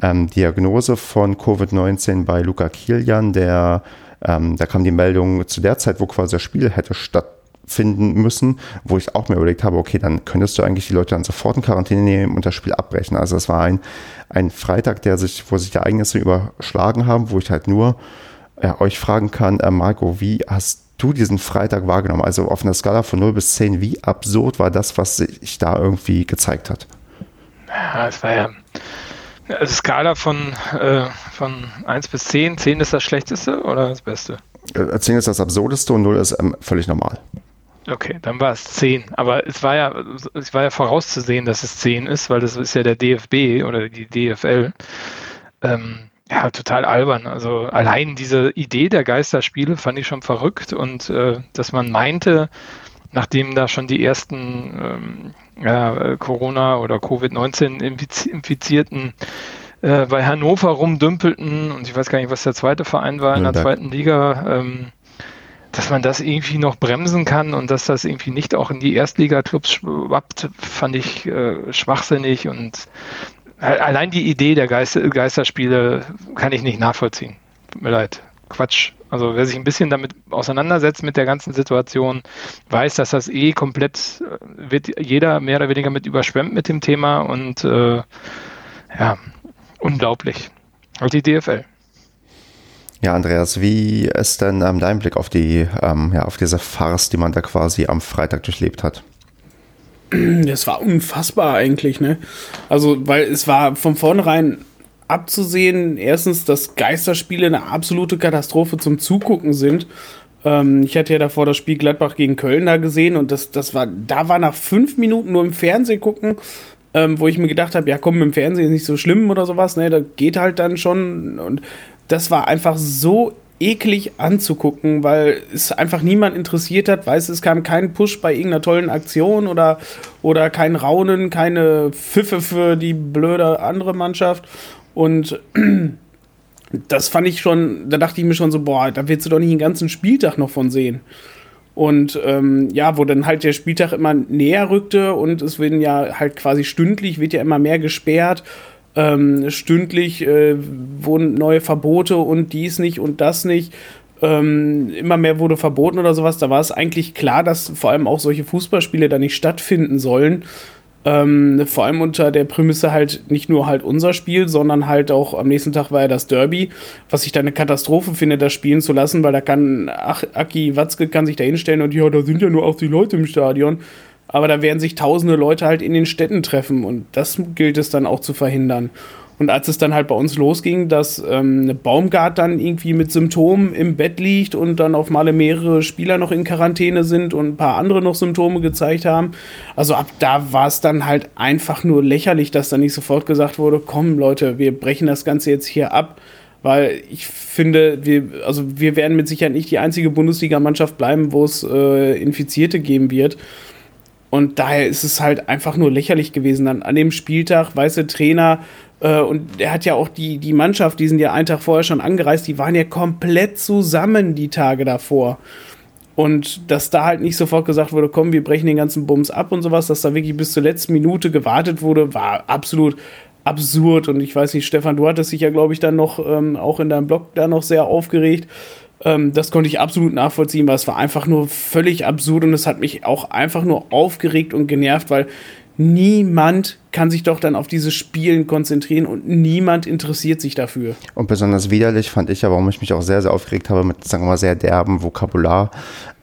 ähm, Diagnose von Covid-19 bei Luca Kilian, der ähm, da kam die Meldung zu der Zeit, wo quasi das Spiel hätte statt finden müssen, wo ich auch mir überlegt habe, okay, dann könntest du eigentlich die Leute dann sofort in Quarantäne nehmen und das Spiel abbrechen. Also es war ein, ein Freitag, der sich, wo sich die Ereignisse überschlagen haben, wo ich halt nur äh, euch fragen kann, äh, Marco, wie hast du diesen Freitag wahrgenommen? Also auf einer Skala von 0 bis 10, wie absurd war das, was sich da irgendwie gezeigt hat? Ja, es war ja also Skala von, äh, von 1 bis 10. 10 ist das Schlechteste oder das Beste? 10 äh, ist das Absurdeste und 0 ist ähm, völlig normal. Okay, dann war es 10. Aber es war ja, es war ja vorauszusehen, dass es 10 ist, weil das ist ja der DFB oder die DFL. Ähm, ja, total albern. Also allein diese Idee der Geisterspiele fand ich schon verrückt und äh, dass man meinte, nachdem da schon die ersten ähm, ja, Corona- oder Covid-19-Infizierten äh, bei Hannover rumdümpelten und ich weiß gar nicht, was der zweite Verein war in der zweiten Liga, ähm, dass man das irgendwie noch bremsen kann und dass das irgendwie nicht auch in die Erstliga-Clubs schwappt, fand ich äh, schwachsinnig und allein die Idee der Geister, Geisterspiele kann ich nicht nachvollziehen. Tut mir leid. Quatsch. Also wer sich ein bisschen damit auseinandersetzt mit der ganzen Situation, weiß, dass das eh komplett äh, wird jeder mehr oder weniger mit überschwemmt mit dem Thema und äh, ja, unglaublich. Und die DFL. Ja, Andreas, wie ist denn ähm, dein Blick auf die, ähm, ja, auf diese Farce, die man da quasi am Freitag durchlebt hat? Das war unfassbar eigentlich, ne? Also, weil es war von vornherein abzusehen, erstens, dass Geisterspiele eine absolute Katastrophe zum Zugucken sind. Ähm, ich hatte ja davor das Spiel Gladbach gegen Köln da gesehen und das, das war, da war nach fünf Minuten nur im Fernsehen gucken, ähm, wo ich mir gedacht habe, ja komm, im Fernsehen ist nicht so schlimm oder sowas, ne? Da geht halt dann schon und das war einfach so eklig anzugucken, weil es einfach niemand interessiert hat. Weiß es kam kein Push bei irgendeiner tollen Aktion oder, oder kein Raunen, keine Pfiffe für die blöde andere Mannschaft. Und das fand ich schon, da dachte ich mir schon so, boah, da willst du doch nicht den ganzen Spieltag noch von sehen. Und ähm, ja, wo dann halt der Spieltag immer näher rückte und es werden ja halt quasi stündlich, wird ja immer mehr gesperrt ähm, stündlich äh, wurden neue Verbote und dies nicht und das nicht. Ähm, immer mehr wurde verboten oder sowas. Da war es eigentlich klar, dass vor allem auch solche Fußballspiele da nicht stattfinden sollen. Ähm, vor allem unter der Prämisse halt nicht nur halt unser Spiel, sondern halt auch am nächsten Tag war ja das Derby, was ich da eine Katastrophe finde, das spielen zu lassen, weil da kann Ach, Aki Watzke kann sich da hinstellen und ja, da sind ja nur 80 Leute im Stadion aber da werden sich tausende Leute halt in den Städten treffen und das gilt es dann auch zu verhindern. Und als es dann halt bei uns losging, dass ähm, Baumgart dann irgendwie mit Symptomen im Bett liegt und dann auf Male mehrere Spieler noch in Quarantäne sind und ein paar andere noch Symptome gezeigt haben, also ab da war es dann halt einfach nur lächerlich, dass dann nicht sofort gesagt wurde, komm Leute, wir brechen das Ganze jetzt hier ab weil ich finde, wir, also wir werden mit Sicherheit nicht die einzige Bundesligamannschaft bleiben, wo es äh, Infizierte geben wird. Und daher ist es halt einfach nur lächerlich gewesen. Dann an dem Spieltag, weiße Trainer, äh, und er hat ja auch die, die Mannschaft, die sind ja einen Tag vorher schon angereist, die waren ja komplett zusammen die Tage davor. Und dass da halt nicht sofort gesagt wurde, komm, wir brechen den ganzen Bums ab und sowas, dass da wirklich bis zur letzten Minute gewartet wurde, war absolut absurd. Und ich weiß nicht, Stefan, du hattest dich ja, glaube ich, dann noch ähm, auch in deinem Blog da noch sehr aufgeregt. Ähm, das konnte ich absolut nachvollziehen, weil es war einfach nur völlig absurd und es hat mich auch einfach nur aufgeregt und genervt, weil niemand kann sich doch dann auf diese Spielen konzentrieren und niemand interessiert sich dafür. Und besonders widerlich fand ich ja, warum ich mich auch sehr, sehr aufgeregt habe mit, sagen wir mal, sehr derben Vokabular,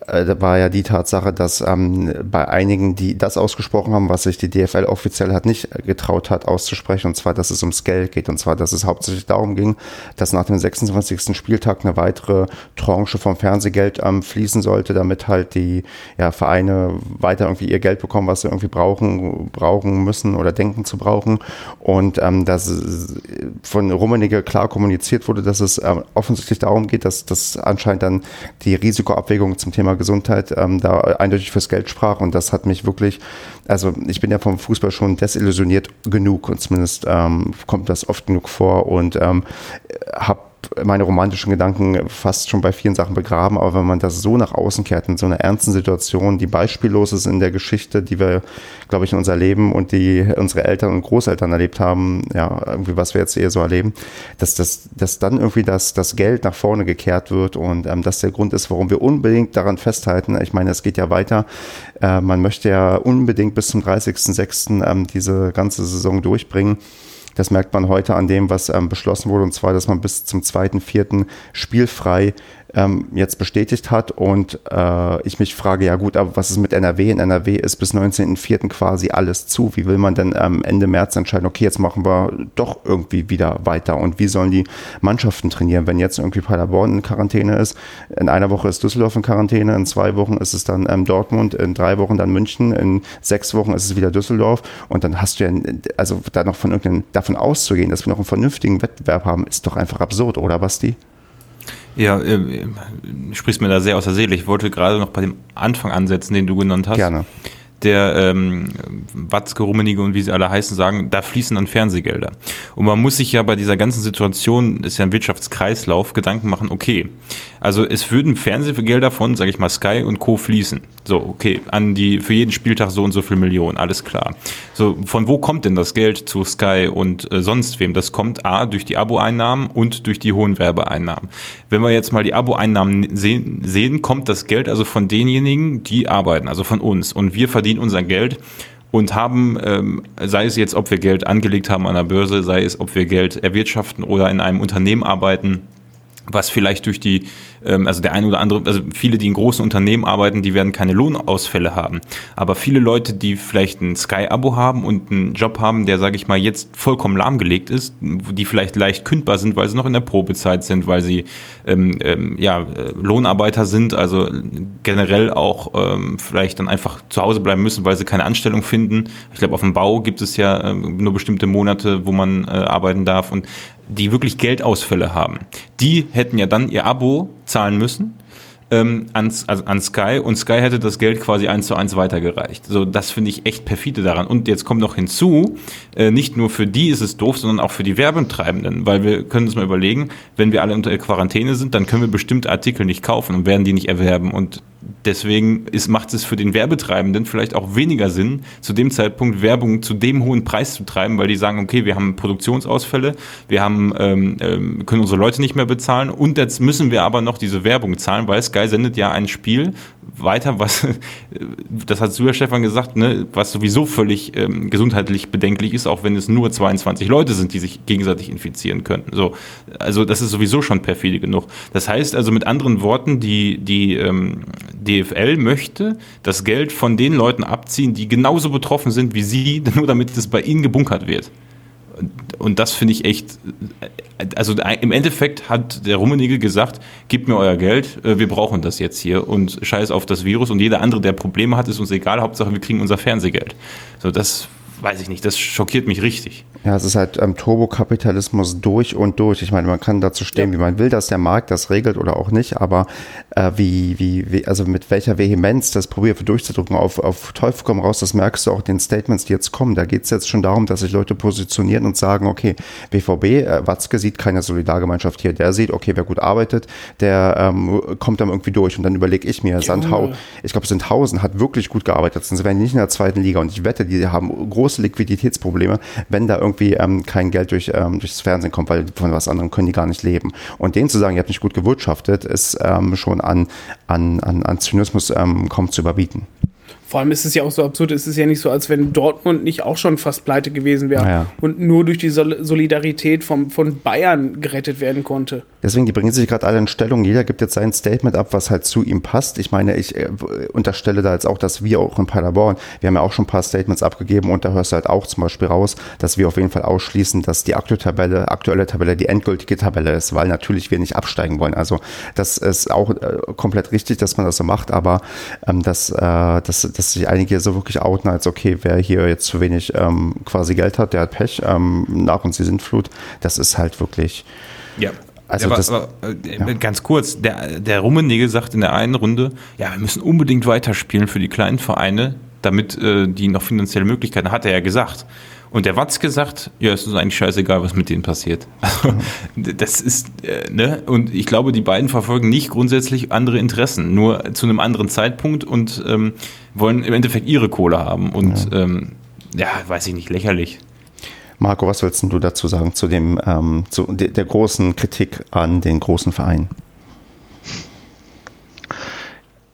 äh, war ja die Tatsache, dass ähm, bei einigen, die das ausgesprochen haben, was sich die DFL offiziell hat nicht getraut hat auszusprechen, und zwar, dass es ums Geld geht, und zwar, dass es hauptsächlich darum ging, dass nach dem 26. Spieltag eine weitere Tranche vom Fernsehgeld ähm, fließen sollte, damit halt die ja, Vereine weiter irgendwie ihr Geld bekommen, was sie irgendwie brauchen, brauchen müssen oder denken zu brauchen. Und ähm, dass von Rummenigge klar kommuniziert wurde, dass es ähm, offensichtlich darum geht, dass das anscheinend dann die Risikoabwägung zum Thema Gesundheit ähm, da eindeutig fürs Geld sprach. Und das hat mich wirklich, also ich bin ja vom Fußball schon desillusioniert genug. Und zumindest ähm, kommt das oft genug vor. Und ähm, habe meine romantischen Gedanken fast schon bei vielen Sachen begraben, aber wenn man das so nach außen kehrt, in so einer ernsten Situation, die beispiellos ist in der Geschichte, die wir, glaube ich, in unser Leben und die unsere Eltern und Großeltern erlebt haben, ja, irgendwie, was wir jetzt eher so erleben, dass, dass, dass dann irgendwie das, das Geld nach vorne gekehrt wird und ähm, das der Grund ist, warum wir unbedingt daran festhalten. Ich meine, es geht ja weiter. Äh, man möchte ja unbedingt bis zum 30.06. Ähm, diese ganze Saison durchbringen. Das merkt man heute an dem, was ähm, beschlossen wurde, und zwar, dass man bis zum zweiten, vierten spielfrei ähm, jetzt bestätigt hat. Und äh, ich mich frage, ja gut, aber was ist mit NRW? In NRW ist bis 19.04. quasi alles zu. Wie will man denn ähm, Ende März entscheiden, okay, jetzt machen wir doch irgendwie wieder weiter? Und wie sollen die Mannschaften trainieren, wenn jetzt irgendwie Paderborn in Quarantäne ist? In einer Woche ist Düsseldorf in Quarantäne, in zwei Wochen ist es dann ähm, Dortmund, in drei Wochen dann München, in sechs Wochen ist es wieder Düsseldorf. Und dann hast du ja, also da noch von irgendeinem, davon auszugehen, dass wir noch einen vernünftigen Wettbewerb haben, ist doch einfach absurd, oder Basti? Ja, äh, sprichst mir da sehr aus der Seele. Ich wollte gerade noch bei dem Anfang ansetzen, den du genannt hast. Gerne der ähm, Watzke, Rummenigge und wie sie alle heißen, sagen, da fließen dann Fernsehgelder. Und man muss sich ja bei dieser ganzen Situation, ist ja ein Wirtschaftskreislauf, Gedanken machen, okay, also es würden Fernsehgelder von, sage ich mal, Sky und Co. fließen. So, okay, an die, für jeden Spieltag so und so viel Millionen, alles klar. So, von wo kommt denn das Geld zu Sky und äh, sonst wem? Das kommt A, durch die Abo-Einnahmen und durch die hohen Werbeeinnahmen. Wenn wir jetzt mal die Abo-Einnahmen sehen, sehen, kommt das Geld also von denjenigen, die arbeiten, also von uns. Und wir verdienen verdienen unser Geld und haben, ähm, sei es jetzt, ob wir Geld angelegt haben an der Börse, sei es, ob wir Geld erwirtschaften oder in einem Unternehmen arbeiten, was vielleicht durch die ähm, also der eine oder andere, also viele, die in großen Unternehmen arbeiten, die werden keine Lohnausfälle haben. Aber viele Leute, die vielleicht ein Sky-Abo haben und einen Job haben, der, sage ich mal, jetzt vollkommen lahmgelegt ist, die vielleicht leicht kündbar sind, weil sie noch in der Probezeit sind, weil sie ähm, ähm, ja, Lohnarbeiter sind, also generell auch ähm, vielleicht dann einfach zu Hause bleiben müssen, weil sie keine Anstellung finden. Ich glaube, auf dem Bau gibt es ja ähm, nur bestimmte Monate, wo man äh, arbeiten darf und die wirklich Geldausfälle haben. Die hätten ja dann ihr Abo zahlen müssen ähm, an, also an Sky und Sky hätte das Geld quasi eins zu eins weitergereicht. So, das finde ich echt perfide daran. Und jetzt kommt noch hinzu, äh, nicht nur für die ist es doof, sondern auch für die Werbentreibenden, weil wir können uns mal überlegen, wenn wir alle unter Quarantäne sind, dann können wir bestimmte Artikel nicht kaufen und werden die nicht erwerben. Und deswegen ist, macht es für den Werbetreibenden vielleicht auch weniger Sinn, zu dem Zeitpunkt Werbung zu dem hohen Preis zu treiben, weil die sagen, okay, wir haben Produktionsausfälle, wir haben, ähm, ähm, können unsere Leute nicht mehr bezahlen und jetzt müssen wir aber noch diese Werbung zahlen, weil Sky sendet ja ein Spiel weiter, was, das hast du ja Stefan gesagt, ne, was sowieso völlig ähm, gesundheitlich bedenklich ist, auch wenn es nur 22 Leute sind, die sich gegenseitig infizieren könnten. So, also das ist sowieso schon perfide genug. Das heißt also mit anderen Worten, die, die ähm, DFL möchte das Geld von den Leuten abziehen, die genauso betroffen sind wie sie, nur damit es bei ihnen gebunkert wird. Und das finde ich echt, also im Endeffekt hat der Rummenigge gesagt, gebt mir euer Geld, äh, wir brauchen das jetzt hier und scheiß auf das Virus und jeder andere, der Probleme hat, ist uns egal, Hauptsache wir kriegen unser Fernsehgeld. So, das weiß ich nicht, das schockiert mich richtig. Ja, es ist halt ähm, Turbokapitalismus durch und durch. Ich meine, man kann dazu stehen, ja. wie man will, dass der Markt das regelt oder auch nicht, aber äh, wie, wie, wie, also mit welcher Vehemenz das probiert durchzudrücken, auf, auf Teufel komm raus, das merkst du auch den Statements, die jetzt kommen. Da geht es jetzt schon darum, dass sich Leute positionieren und sagen, okay, BVB, äh, Watzke sieht keine Solidargemeinschaft hier, der sieht, okay, wer gut arbeitet, der ähm, kommt dann irgendwie durch. Und dann überlege ich mir, Sandhausen, ich glaube, Sandhausen hat wirklich gut gearbeitet, sonst wären die nicht in der zweiten Liga und ich wette, die haben große Liquiditätsprobleme, wenn da irgendwie ähm, kein Geld durch, ähm, durchs Fernsehen kommt, weil von was anderem können die gar nicht leben. Und denen zu sagen, ihr habt nicht gut gewirtschaftet, ist ähm, schon an, an, an, an Zynismus ähm, kaum zu überbieten. Vor allem ist es ja auch so absurd, es ist ja nicht so, als wenn Dortmund nicht auch schon fast pleite gewesen wäre Ja. und nur durch die Sol Solidarität vom, von Bayern gerettet werden konnte. Deswegen, die bringen sich gerade alle in Stellung. Jeder gibt jetzt sein Statement ab, was halt zu ihm passt. Ich meine, ich äh, unterstelle da jetzt auch, dass wir auch in Paderborn, wir haben ja auch schon ein paar Statements abgegeben und da hörst du halt auch zum Beispiel raus, dass wir auf jeden Fall ausschließen, dass die aktuelle Tabelle, aktuelle Tabelle die endgültige Tabelle ist, weil natürlich wir nicht absteigen wollen. Also das ist auch äh, komplett richtig, dass man das so macht, aber ähm, dass, äh, dass, dass sich einige so wirklich outen als, okay, wer hier jetzt zu wenig ähm, quasi Geld hat, der hat Pech, ähm, nach uns die Sintflut, das ist halt wirklich... Ja. Also aber, das- aber, äh, ganz kurz, der, der Rummenigge sagt in der einen Runde, ja, wir müssen unbedingt weiterspielen für die kleinen Vereine, damit äh, die noch finanzielle Möglichkeiten hat er ja gesagt. Und der Watzke sagt, ja, es ist eigentlich scheißegal, was mit denen passiert. Also, das ist, äh, ne? Und ich glaube, die beiden verfolgen nicht grundsätzlich andere Interessen, nur zu einem anderen Zeitpunkt und ähm, wollen im Endeffekt ihre Kohle haben. Und ja, ähm, ja weiß ich nicht, lächerlich. Marco, was willst du dazu sagen zu dem ähm, zu de, der großen Kritik an den großen Vereinen?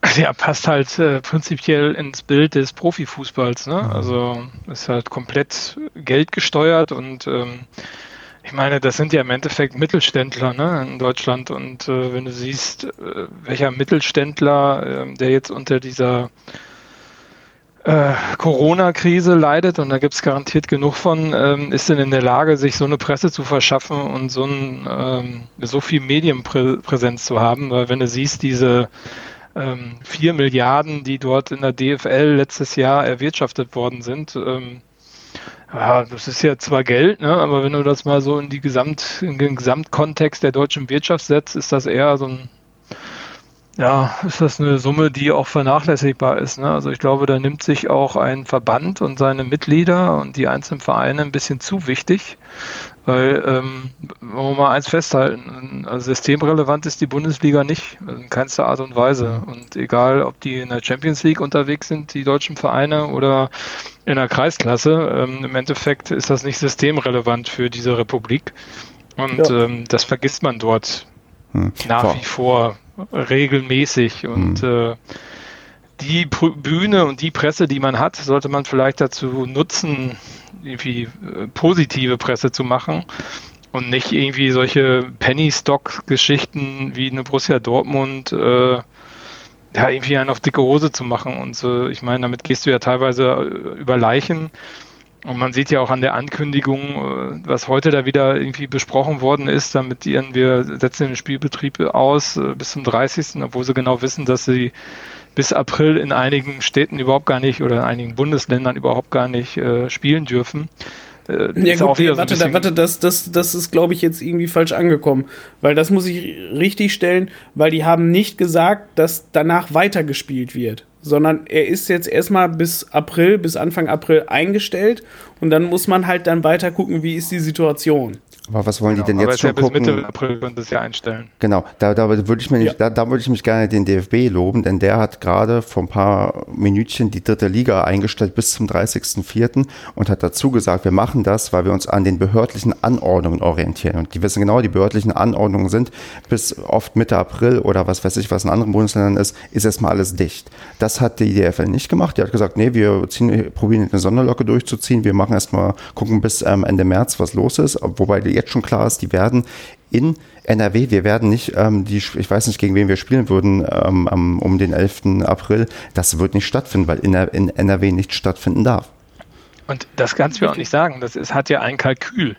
Der passt halt äh, prinzipiell ins Bild des Profifußballs. Ne? Also ist halt komplett geldgesteuert und ähm, ich meine, das sind ja im Endeffekt Mittelständler ne, in Deutschland. Und äh, wenn du siehst, äh, welcher Mittelständler, äh, der jetzt unter dieser äh, Corona-Krise leidet, und da gibt es garantiert genug von, ähm, ist denn in der Lage, sich so eine Presse zu verschaffen und so, ein, ähm, so viel Medienpräsenz zu haben. Weil wenn du siehst, diese ähm, 4 Milliarden, die dort in der DFL letztes Jahr erwirtschaftet worden sind, ähm, ja, das ist ja zwar Geld, ne, aber wenn du das mal so in, Gesamt, in den Gesamtkontext der deutschen Wirtschaft setzt, ist das eher so ein, ja, ist das eine Summe, die auch vernachlässigbar ist. Ne? Also ich glaube, da nimmt sich auch ein Verband und seine Mitglieder und die einzelnen Vereine ein bisschen zu wichtig, weil, ähm, wollen wir mal eins festhalten, also systemrelevant ist die Bundesliga nicht, also in keinster Art und Weise. Und egal, ob die in der Champions League unterwegs sind, die deutschen Vereine, oder in der Kreisklasse, ähm, im Endeffekt ist das nicht systemrelevant für diese Republik. Und Ja. ähm, das vergisst man dort Hm. nach Vor- wie vor regelmäßig. Und äh, die Pr- Bühne und die Presse, die man hat, sollte man vielleicht dazu nutzen, irgendwie äh, positive Presse zu machen und nicht irgendwie solche Penny-Stock-Geschichten wie eine Borussia Dortmund äh, ja, irgendwie einen auf dicke Hose zu machen. Und so, ich meine, damit gehst du ja teilweise äh, über Leichen. Und man sieht ja auch an der Ankündigung, äh, was heute da wieder irgendwie besprochen worden ist, damit ihren, wir setzen den Spielbetrieb aus äh, bis zum 30., obwohl sie genau wissen, dass sie bis April in einigen Städten überhaupt gar nicht oder in einigen Bundesländern überhaupt gar nicht äh, spielen dürfen. Äh, Ja gut, so ein warte, da, bisschen- warte, das, das, das ist, glaube ich, jetzt irgendwie falsch angekommen. Weil das muss ich richtig stellen, weil die haben nicht gesagt, dass danach weitergespielt wird. Sondern er ist jetzt erstmal bis April, bis Anfang April eingestellt und dann muss man halt dann weiter gucken, wie ist die Situation. Aber was wollen die denn aber jetzt ist ja schon bis gucken? Mitte April können das ja einstellen. Genau, da, da würde ich mir nicht, Ja. da, da würde ich mich gerne den DFB loben, denn der hat gerade vor ein paar Minütchen die dritte Liga eingestellt bis zum 30.04. und hat dazu gesagt, wir machen das, weil wir uns an den behördlichen Anordnungen orientieren. Und die wissen genau, die behördlichen Anordnungen sind bis oft Mitte April oder was weiß ich, was in anderen Bundesländern ist, ist erstmal alles dicht. Das hat die DFL nicht gemacht. Die hat gesagt, nee, wir ziehen, probieren eine Sonderlocke durchzuziehen. Wir machen erstmal, gucken bis ähm, Ende März, was los ist. Wobei jetzt schon klar ist, die werden in NRW, wir werden nicht, ähm, die, ich weiß nicht, gegen wen wir spielen würden ähm, um den 11. April. Das wird nicht stattfinden, weil in, in NRW nicht stattfinden darf. Und das kannst du ja auch nicht sagen. Das ist, hat ja ein Kalkül.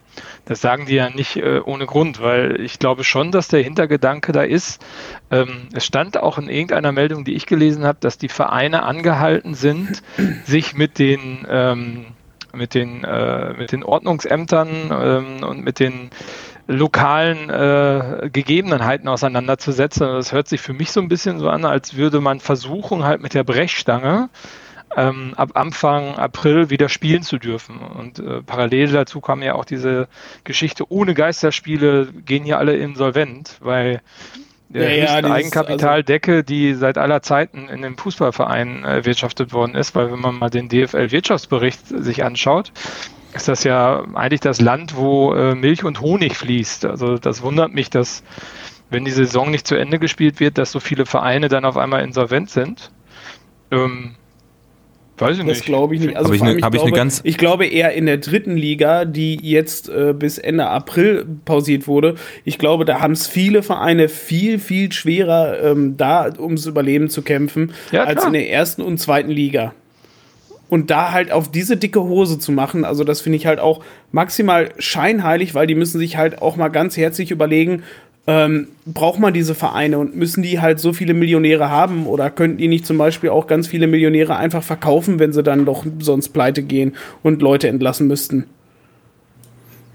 Das sagen die ja nicht äh, ohne Grund, weil ich glaube schon, dass der Hintergedanke da ist. Ähm, es stand auch in irgendeiner Meldung, die ich gelesen habe, dass die Vereine angehalten sind, sich mit den ähm, mit den äh, mit den Ordnungsämtern ähm, und mit den lokalen äh, Gegebenheiten auseinanderzusetzen. Und Das hört sich für mich so ein bisschen so an, als würde man versuchen, halt mit der Brechstange ähm, ab Anfang April wieder spielen zu dürfen. Und äh, parallel dazu kam ja auch diese Geschichte, ohne Geisterspiele gehen hier alle insolvent, weil der Ja, ja, Eigenkapitaldecke, die seit aller Zeiten in den Fußballvereinen äh, erwirtschaftet worden ist, weil wenn man mal den DFL-Wirtschaftsbericht sich anschaut, ist das ja eigentlich das Land, wo äh, Milch und Honig fließt. Also das wundert mich, dass wenn die Saison nicht zu Ende gespielt wird, dass so viele Vereine dann auf einmal insolvent sind. Ähm, weiß ich Das nicht. glaube ich nicht. Also Hab ich ne- ich ne glaube, ganz- ich glaube eher in der dritten Liga, die jetzt äh, bis Ende April pausiert wurde. Ich glaube, da haben es viele Vereine viel, viel schwerer, ähm, da ums Überleben zu kämpfen, Ja, als in der ersten und zweiten Liga. Und da halt auf diese dicke Hose zu machen, also das finde ich halt auch maximal scheinheilig, weil die müssen sich halt auch mal ganz herzlich überlegen, ähm, braucht man diese Vereine und müssen die halt so viele Millionäre haben oder könnten die nicht zum Beispiel auch ganz viele Millionäre einfach verkaufen, wenn sie dann doch sonst pleite gehen und Leute entlassen müssten?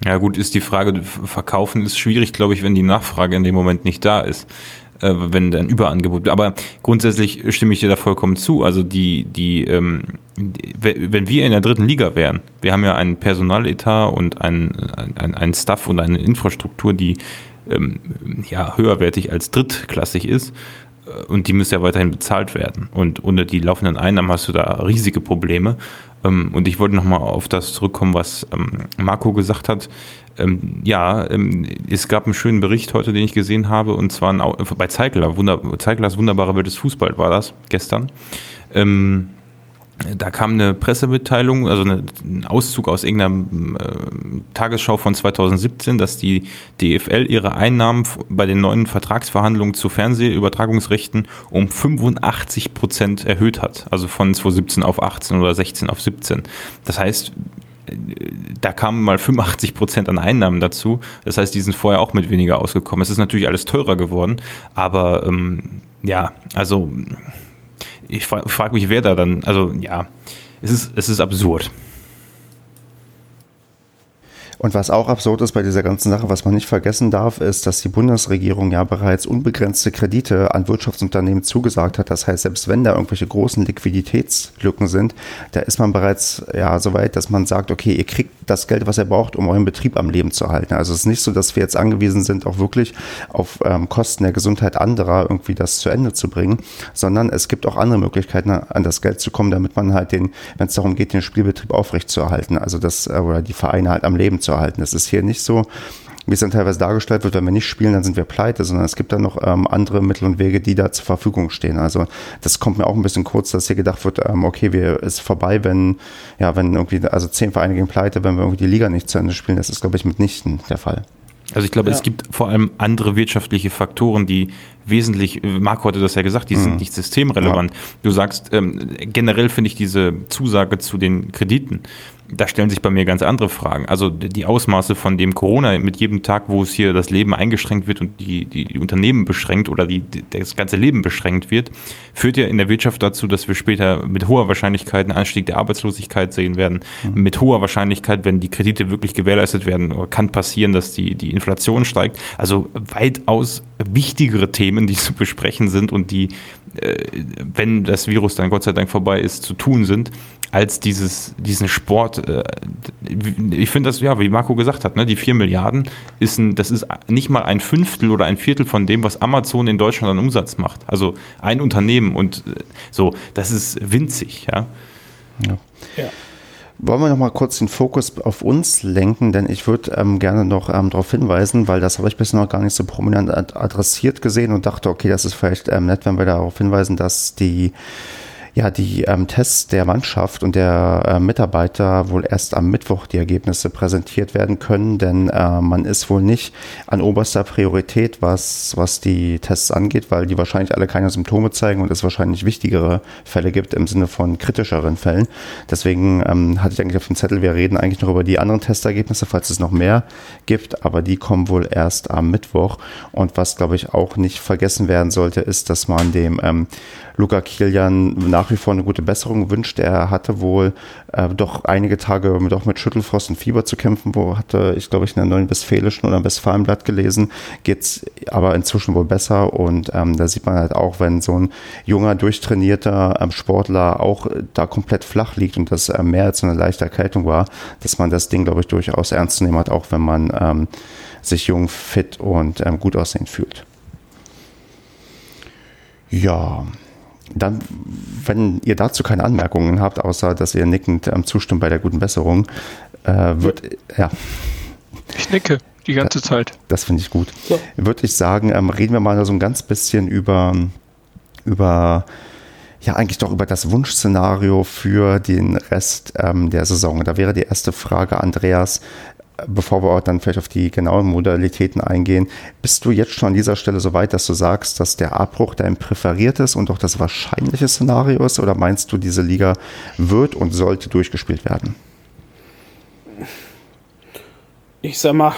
Ja, gut, ist die Frage, verkaufen ist schwierig, glaube ich, wenn die Nachfrage in dem Moment nicht da ist. Äh, wenn ein Überangebot. Aber grundsätzlich stimme ich dir da vollkommen zu. Also die, die, ähm, die, wenn wir in der dritten Liga wären, wir haben ja einen Personaletat und einen, ein, ein Staff und eine Infrastruktur, die ähm, ja höherwertig als drittklassig ist. Äh, Und die müssen ja weiterhin bezahlt werden. Und ohne die laufenden Einnahmen hast du da riesige Probleme. Ähm, Und ich wollte nochmal auf das zurückkommen, was ähm, Marco gesagt hat. Ähm, ja, es gab einen schönen Bericht heute, den ich gesehen habe, und zwar bei Zeigler, Zeiglers wunderbare Welt des Fußball war das gestern. Da kam eine Pressemitteilung, also ein Auszug aus irgendeiner äh, Tagesschau von 2017, dass die DFL ihre Einnahmen bei den neuen Vertragsverhandlungen zu Fernsehübertragungsrechten um 85 Prozent erhöht hat. Also von 2017 auf 18 oder 16 auf 17. Das heißt, äh, da kamen mal 85 Prozent an Einnahmen dazu. Das heißt, die sind vorher auch mit weniger ausgekommen. Es ist natürlich alles teurer geworden, aber ähm, ja, also ich frage frag mich, wer da dann, also ja, es ist, es ist absurd. Und was auch absurd ist bei dieser ganzen Sache, was man nicht vergessen darf, ist, dass die Bundesregierung ja bereits unbegrenzte Kredite an Wirtschaftsunternehmen zugesagt hat. Das heißt, selbst wenn da irgendwelche großen Liquiditätslücken sind, da ist man bereits ja so weit, dass man sagt, okay, ihr kriegt das Geld, was ihr braucht, um euren Betrieb am Leben zu halten. Also es ist nicht so, dass wir jetzt angewiesen sind, auch wirklich auf ähm, Kosten der Gesundheit anderer irgendwie das zu Ende zu bringen, sondern es gibt auch andere Möglichkeiten, an das Geld zu kommen, damit man halt den, wenn es darum geht, den Spielbetrieb aufrechtzuerhalten, also das äh, oder die Vereine halt am Leben zu erhalten. Das ist hier nicht so, wie es dann teilweise dargestellt wird, wenn wir nicht spielen, dann sind wir pleite, sondern es gibt dann noch ähm, andere Mittel und Wege, die da zur Verfügung stehen. Also das kommt mir auch ein bisschen kurz, dass hier gedacht wird, ähm, okay, wir ist vorbei, wenn ja, wenn irgendwie also zehn Vereine gehen pleite, wenn wir irgendwie die Liga nicht zu Ende spielen. Das ist glaube ich mitnichten der Fall. Also ich glaube, Ja. es gibt vor allem andere wirtschaftliche Faktoren, die wesentlich, Marco hatte das ja gesagt, die sind nicht systemrelevant. Du sagst, ähm, generell finde ich diese Zusage zu den Krediten, da stellen sich bei mir ganz andere Fragen. Also die Ausmaße von dem Corona mit jedem Tag, wo es hier das Leben eingeschränkt wird und die, die, Unternehmen beschränkt oder die, das ganze Leben beschränkt wird, führt ja in der Wirtschaft dazu, dass wir später mit hoher Wahrscheinlichkeit einen Anstieg der Arbeitslosigkeit sehen werden. Mit hoher Wahrscheinlichkeit, wenn die Kredite wirklich gewährleistet werden, kann passieren, dass die, die Inflation steigt. Also weitaus wichtigere Themen, die zu besprechen sind und die, äh, wenn das Virus dann Gott sei Dank vorbei ist, zu tun sind, als dieses, diesen Sport. Äh, ich finde das, ja, wie Marco gesagt hat, ne, die 4 Milliarden ist ein, das ist nicht mal ein Fünftel oder ein Viertel von dem, was Amazon in Deutschland an Umsatz macht. Also ein Unternehmen und äh, so, das ist winzig, ja. Ja. Wollen wir noch mal kurz den Fokus auf uns lenken, denn ich würde ähm, gerne noch ähm, darauf hinweisen, weil das habe ich bisher noch gar nicht so prominent ad adressiert gesehen und dachte, okay, das ist vielleicht ähm, nett, wenn wir darauf hinweisen, dass die ja, die ähm, Tests der Mannschaft und der äh, Mitarbeiter wohl erst am Mittwoch die Ergebnisse präsentiert werden können, denn äh, man ist wohl nicht an oberster Priorität, was, was die Tests angeht, weil die wahrscheinlich alle keine Symptome zeigen und es wahrscheinlich wichtigere Fälle gibt im Sinne von kritischeren Fällen. Deswegen ähm, hatte ich eigentlich auf dem Zettel, wir reden eigentlich noch über die anderen Testergebnisse, falls es noch mehr gibt, aber die kommen wohl erst am Mittwoch. Und was, glaube ich, auch nicht vergessen werden sollte, ist, dass man dem ähm, Luca Kilian nach wie vor eine gute Besserung wünscht. Er hatte wohl äh, doch einige Tage auch mit Schüttelfrost und Fieber zu kämpfen, wo hatte ich, glaube ich, in der Neuen Westfälischen oder im Westfalenblatt gelesen, geht's aber inzwischen wohl besser und ähm, da sieht man halt auch, wenn so ein junger, durchtrainierter ähm, Sportler auch äh, da komplett flach liegt und das äh, mehr als so eine leichte Erkältung war, dass man das Ding, glaube ich, durchaus ernst zu nehmen hat, auch wenn man ähm, sich jung, fit und ähm, gut aussehend fühlt. Ja, dann, wenn ihr dazu keine Anmerkungen habt, außer dass ihr nickend ähm, zustimmt bei der guten Besserung, äh, wird, ja. Ich nicke die ganze Zeit. Das finde ich gut. Ja. Würde ich sagen, ähm, reden wir mal so ein ganz bisschen über, über ja, eigentlich doch über das Wunschszenario für den Rest ähm, der Saison. Da wäre die erste Frage, Andreas, bevor wir dann vielleicht auf die genauen Modalitäten eingehen, bist du jetzt schon an dieser Stelle so weit, dass du sagst, dass der Abbruch dein präferiertes und auch das wahrscheinliche Szenario ist? Oder meinst du, diese Liga wird und sollte durchgespielt werden? Ich sag mal,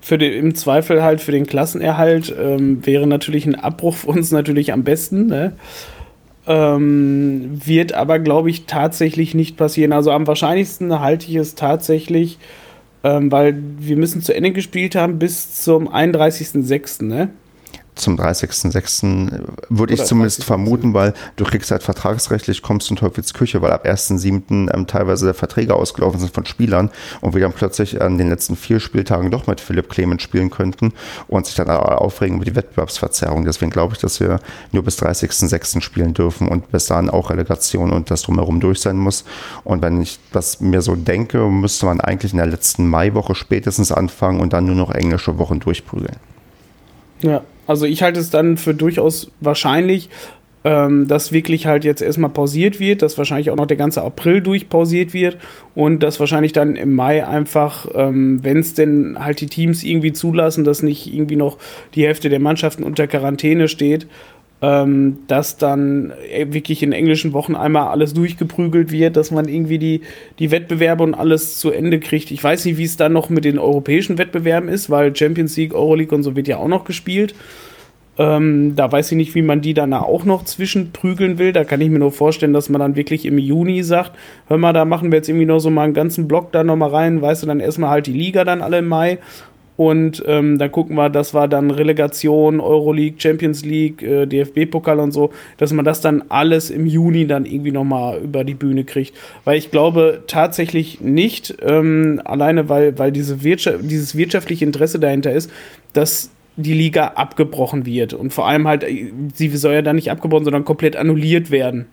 für den, im Zweifel halt für den Klassenerhalt ähm, wäre natürlich ein Abbruch für uns natürlich am besten. Ne? Ähm, wird aber, glaube ich, tatsächlich nicht passieren. Also am wahrscheinlichsten halte ich es tatsächlich ähm, weil wir müssen zu Ende gespielt haben bis zum 31.06., ne? Zum 30.06. würde ich zumindest vermuten, weil du kriegst halt vertragsrechtlich, kommst in Teufels Küche, weil ab 1.07. Ähm, teilweise Verträge ausgelaufen sind von Spielern und wir dann plötzlich an den letzten vier Spieltagen doch mit Philipp Clemens spielen könnten und sich dann aufregen über die Wettbewerbsverzerrung. Deswegen glaube ich, dass wir nur bis 30.06. spielen dürfen und bis dahin auch Relegation und das drumherum durch sein muss. Und wenn ich das mir so denke, müsste man eigentlich in der letzten Maiwoche spätestens anfangen und dann nur noch englische Wochen durchprügeln. Ja, also ich halte es dann für durchaus wahrscheinlich, ähm, dass wirklich halt jetzt erstmal pausiert wird, dass wahrscheinlich auch noch der ganze April durchpausiert wird und dass wahrscheinlich dann im Mai einfach, ähm, wenn es denn halt die Teams irgendwie zulassen, dass nicht irgendwie noch die Hälfte der Mannschaften unter Quarantäne steht, ähm, dass dann wirklich in englischen Wochen einmal alles durchgeprügelt wird, dass man irgendwie die, die Wettbewerbe und alles zu Ende kriegt. Ich weiß nicht, wie es dann noch mit den europäischen Wettbewerben ist, weil Champions League, Euroleague und so wird ja auch noch gespielt. Ähm, da weiß ich nicht, wie man die dann auch noch zwischenprügeln will. Da kann ich mir nur vorstellen, dass man dann wirklich im Juni sagt, hör mal, da machen wir jetzt irgendwie noch so mal einen ganzen Block da nochmal rein, weißt du, dann erstmal halt die Liga dann alle im Mai und ähm, dann gucken wir, das war dann Relegation, Euroleague, Champions League, äh, DFB-Pokal und so, dass man das dann alles im Juni dann irgendwie nochmal über die Bühne kriegt. Weil ich glaube tatsächlich nicht, ähm, alleine weil, weil diese Wirtschaft, dieses wirtschaftliche Interesse dahinter ist, dass die Liga abgebrochen wird. Und vor allem halt, äh, sie soll ja dann nicht abgebrochen, sondern komplett annulliert werden.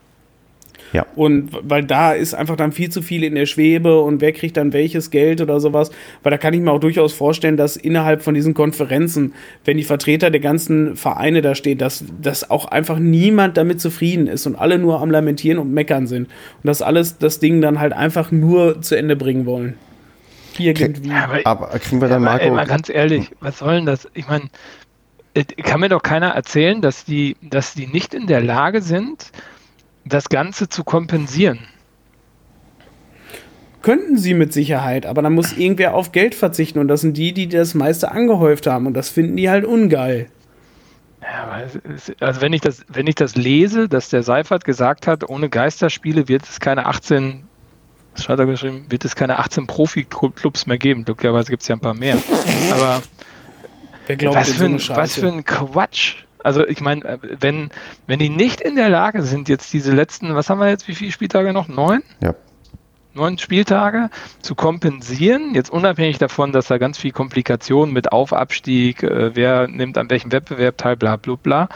Ja. Und weil da ist einfach dann viel zu viel in der Schwebe und wer kriegt dann welches Geld oder sowas. Weil da kann ich mir auch durchaus vorstellen, dass innerhalb von diesen Konferenzen, wenn die Vertreter der ganzen Vereine da stehen, dass, dass auch einfach niemand damit zufrieden ist und alle nur am Lamentieren und Meckern sind. Und dass alles das Ding dann halt einfach nur zu Ende bringen wollen. Irgendwie. Ja, aber, aber, kriegen wir dann ja, Marco. Ey, mal ganz ehrlich, was soll denn das? Ich meine, kann mir doch keiner erzählen, dass die, dass die nicht in der Lage sind, das Ganze zu kompensieren. Könnten sie mit Sicherheit, aber dann muss irgendwer auf Geld verzichten und das sind die, die das meiste angehäuft haben und das finden die halt ungeil. Ja, also wenn ich das, wenn ich das lese, dass der Seifert gesagt hat, ohne Geisterspiele wird es keine 18, was hat er geschrieben, wird es keine 18 Profi-Clubs mehr geben. Glücklicherweise gibt es ja ein paar mehr. Aber was für, ein, was für ein Quatsch. Also ich meine, äh, wenn, wenn die nicht in der Lage sind, jetzt diese letzten, was haben wir jetzt, wie viele Spieltage noch? Neun? Ja. Neun Spieltage zu kompensieren, jetzt unabhängig davon, dass da ganz viel Komplikationen mit Aufabstieg, äh, wer nimmt an welchem Wettbewerb teil, bla bla bla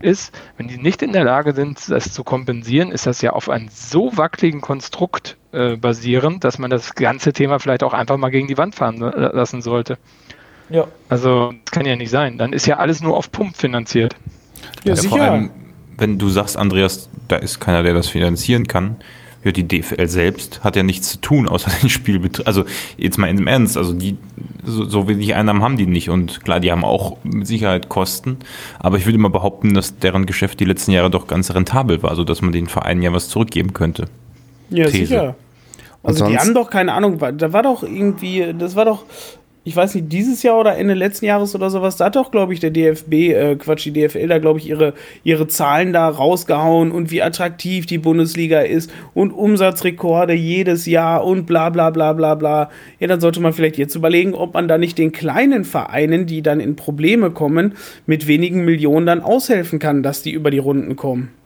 ist, wenn die nicht in der Lage sind, das zu kompensieren, ist das ja auf einem so wackeligen Konstrukt äh, basierend, dass man das ganze Thema vielleicht auch einfach mal gegen die Wand fahren äh, lassen sollte. Ja. Also, das kann ja nicht sein. Dann ist ja alles nur auf Pump finanziert. Ja, ja sicher. Vor allem, wenn du sagst, Andreas, da ist keiner, der das finanzieren kann, ja, die DFL selbst hat ja nichts zu tun, außer den Spielbetrieb. Also jetzt mal im Ernst, also die, so, so wenig Einnahmen haben die nicht. Und klar, die haben auch mit Sicherheit Kosten. Aber ich würde mal behaupten, dass deren Geschäft die letzten Jahre doch ganz rentabel war, sodass man den Vereinen ja was zurückgeben könnte. Ja, These. sicher. Also die haben doch keine Ahnung, da war doch irgendwie, das war doch ich weiß nicht, dieses Jahr oder Ende letzten Jahres oder sowas, da hat doch, glaube ich, der DFB, äh, Quatsch, die DFL da, glaube ich, ihre, ihre Zahlen da rausgehauen und wie attraktiv die Bundesliga ist und Umsatzrekorde jedes Jahr und bla bla bla bla bla. Ja, dann sollte man vielleicht jetzt überlegen, ob man da nicht den kleinen Vereinen, die dann in Probleme kommen, mit wenigen Millionen dann aushelfen kann, dass die über die Runden kommen.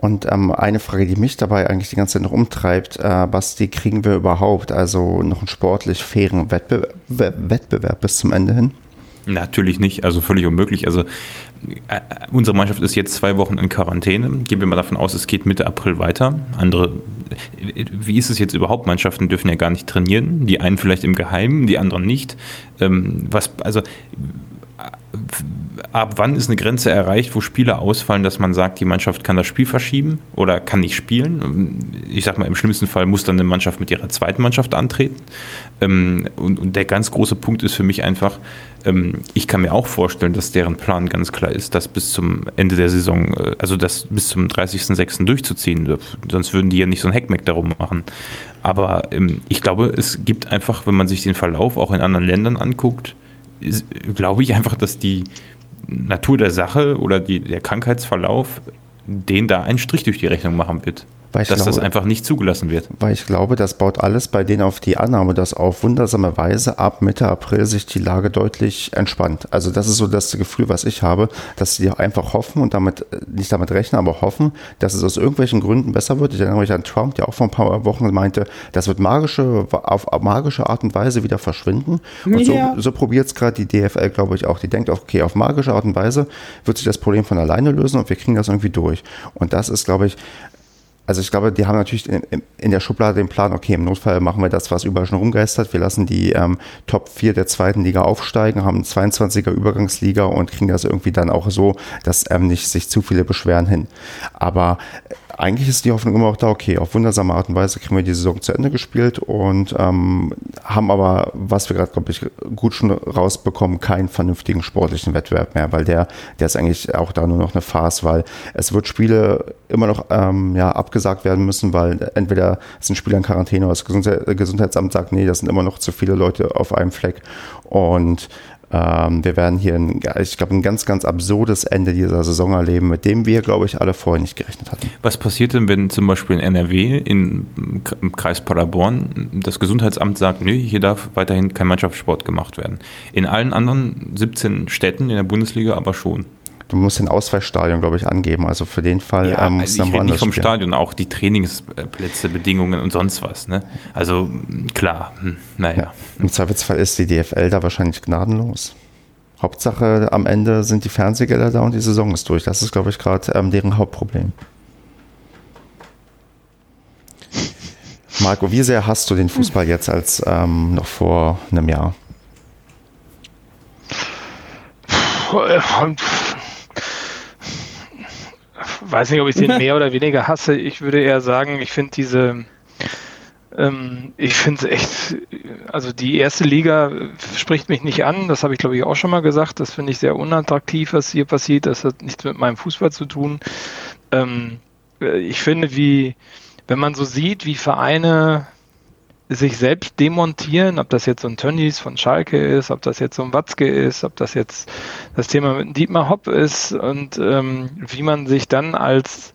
Und ähm, eine Frage, die mich dabei eigentlich die ganze Zeit noch umtreibt, äh, Basti, kriegen wir überhaupt also noch einen sportlich fairen Wettbe Wettbewerb bis zum Ende hin? Natürlich nicht, also völlig unmöglich. Also äh, unsere Mannschaft ist jetzt zwei Wochen in Quarantäne. Gehen wir mal davon aus, es geht Mitte April weiter. Andere, wie ist es jetzt überhaupt? Mannschaften dürfen ja gar nicht trainieren. Die einen vielleicht im Geheimen, die anderen nicht. Ähm, was, also ab wann ist eine Grenze erreicht, wo Spieler ausfallen, dass man sagt, die Mannschaft kann das Spiel verschieben oder kann nicht spielen? Ich sag mal, im schlimmsten Fall muss dann eine Mannschaft mit ihrer zweiten Mannschaft antreten. Ähm, und, der ganz große Punkt ist für mich einfach, ähm, ich kann mir auch vorstellen, dass deren Plan ganz klar ist, das bis zum Ende der Saison, äh, also das bis zum 30.06. durchzuziehen. Sonst würden die ja nicht so ein Heckmeck darum machen. Aber ähm, ich glaube, es gibt einfach, wenn man sich den Verlauf auch in anderen Ländern anguckt, glaube ich einfach, dass die Natur der Sache oder die, der Krankheitsverlauf den da einen Strich durch die Rechnung machen wird. Weil dass glaube, das einfach nicht zugelassen wird. Weil ich glaube, das baut alles bei denen auf die Annahme, dass auf wundersame Weise ab Mitte April sich die Lage deutlich entspannt. Also das ist so das Gefühl, was ich habe, dass sie einfach hoffen und damit nicht damit rechnen, aber hoffen, dass es aus irgendwelchen Gründen besser wird. Ich erinnere mich an Trump, der auch vor ein paar Wochen meinte, das wird magische, auf magische Art und Weise wieder verschwinden. Und ja. so, so probiert es gerade die DFL, glaube ich, auch. Die denkt, okay, auf magische Art und Weise wird sich das Problem von alleine lösen und wir kriegen das irgendwie durch. Und das ist, glaube ich, also ich glaube, die haben natürlich in, in, der Schublade den Plan, okay, im Notfall machen wir das, was überall schon rumgeistert. Wir lassen die ähm, Top 4 der zweiten Liga aufsteigen, haben 22er Übergangsliga und kriegen das irgendwie dann auch so, dass ähm, nicht sich zu viele beschweren hin. Aber eigentlich ist die Hoffnung immer auch da, okay, auf wundersame Art und Weise kriegen wir die Saison zu Ende gespielt und ähm, haben aber, was wir gerade, glaube ich, gut schon rausbekommen, keinen vernünftigen sportlichen Wettbewerb mehr, weil der, der ist eigentlich auch da nur noch eine Farce, weil es wird Spiele immer noch ähm, ja, abgesagt werden müssen, weil entweder sind Spieler in Quarantäne oder das Gesundheitsamt sagt, nee, das sind immer noch zu viele Leute auf einem Fleck und ähm, wir werden hier, ein, ich glaube, ein ganz, ganz absurdes Ende dieser Saison erleben, mit dem wir, glaube ich, alle vorher nicht gerechnet hatten. Was passiert denn, wenn zum Beispiel in NRW, in, im Kreis Paderborn, das Gesundheitsamt sagt, nö, hier darf weiterhin kein Mannschaftssport gemacht werden? In allen anderen 17 Städten in der Bundesliga aber schon du musst den Ausweichstadion, glaube ich, angeben. Also für den Fall ja, ähm, muss also dann nicht vom spielen. Stadion, auch die Trainingsplätze, Bedingungen und sonst was. Ne? Also klar, hm, naja. Ja, Im Zweifelsfall ist die DFL da wahrscheinlich gnadenlos. Hauptsache am Ende sind die Fernsehgelder da und die Saison ist durch. Das ist, glaube ich, gerade ähm, deren Hauptproblem. Marco, wie sehr hast du den Fußball jetzt als ähm, noch vor einem Jahr? Weiß nicht, ob ich den mehr oder weniger hasse. Ich würde eher sagen, ich finde diese, ähm, ich finde es echt, also die erste Liga spricht mich nicht an. Das habe ich, glaube ich, auch schon mal gesagt. Das finde ich sehr unattraktiv, was hier passiert. Das hat nichts mit meinem Fußball zu tun. Ähm, ich finde, wie, wenn man so sieht, wie Vereine sich selbst demontieren, ob das jetzt so ein Tönnies von Schalke ist, ob das jetzt so ein Watzke ist, ob das jetzt das Thema mit Dietmar Hopp ist und ähm, wie man sich dann als,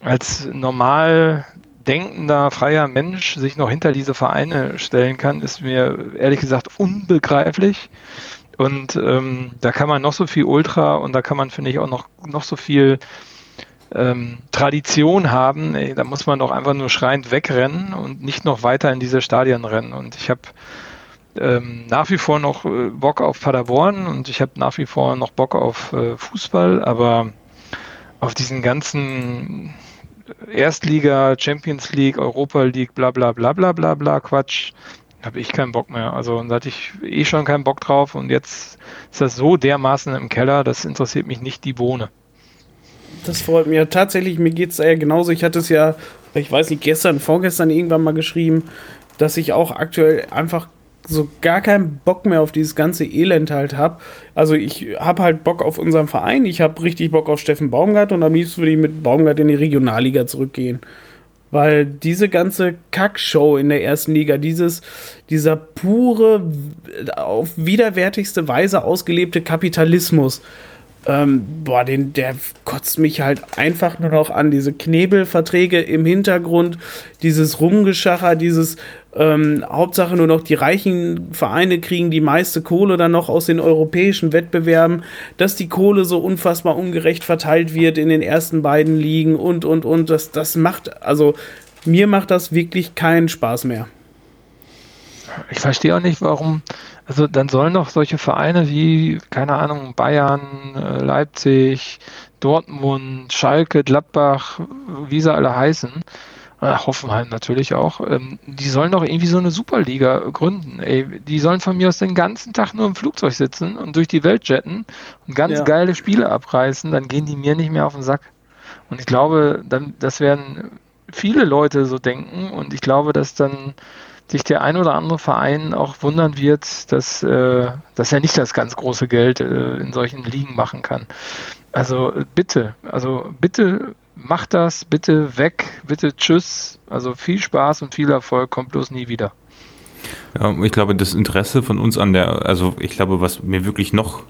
als normal denkender, freier Mensch sich noch hinter diese Vereine stellen kann, ist mir ehrlich gesagt unbegreiflich. Und ähm, da kann man noch so viel Ultra und da kann man, finde ich, auch noch, noch so viel ähm, Tradition haben, ey, da muss man doch einfach nur schreiend wegrennen und nicht noch weiter in diese Stadien rennen. Und ich habe ähm, nach wie vor noch äh, Bock auf Paderborn und ich habe nach wie vor noch Bock auf äh, Fußball, aber auf diesen ganzen Erstliga, Champions League, Europa League, bla bla bla bla bla bla Quatsch, habe ich keinen Bock mehr. Also da hatte ich eh schon keinen Bock drauf und jetzt ist das so dermaßen im Keller, das interessiert mich nicht die Bohne. Das freut mich. Ja, tatsächlich, mir geht es ja genauso. Ich hatte es ja, ich weiß nicht, gestern, vorgestern irgendwann mal geschrieben, dass ich auch aktuell einfach so gar keinen Bock mehr auf dieses ganze Elend halt habe. Also ich habe halt Bock auf unseren Verein, ich habe richtig Bock auf Steffen Baumgart und am liebsten würde ich mit Baumgart in die Regionalliga zurückgehen. Weil diese ganze Kackshow in der ersten Liga, dieses, dieser pure, auf widerwärtigste Weise ausgelebte Kapitalismus, ähm, boah, den, der kotzt mich halt einfach nur noch an. Diese Knebelverträge im Hintergrund, dieses Rumgeschacher, dieses ähm, Hauptsache nur noch die reichen Vereine kriegen die meiste Kohle dann noch aus den europäischen Wettbewerben, dass die Kohle so unfassbar ungerecht verteilt wird in den ersten beiden Ligen und, und, und. Das, das macht, also mir macht das wirklich keinen Spaß mehr. Ich verstehe auch nicht, warum, also dann sollen doch solche Vereine wie, keine Ahnung, Bayern, äh, Leipzig, Dortmund, Schalke, Gladbach, wie sie alle heißen, äh, Hoffenheim natürlich auch, ähm, die sollen doch irgendwie so eine Superliga gründen. Ey, die sollen von mir aus den ganzen Tag nur im Flugzeug sitzen und durch die Welt jetten und ganz Ja. geile Spiele abreißen, dann gehen die mir nicht mehr auf den Sack. Und ich glaube, dann, das werden viele Leute so denken und ich glaube, dass dann sich der ein oder andere Verein auch wundern wird, dass, äh, dass er nicht das ganz große Geld äh, in solchen Ligen machen kann. Also äh, bitte, also bitte macht das, bitte weg, bitte tschüss. Also viel Spaß und viel Erfolg, kommt bloß nie wieder. Ja, ich glaube, das Interesse von uns an der, also ich glaube, was mir wirklich noch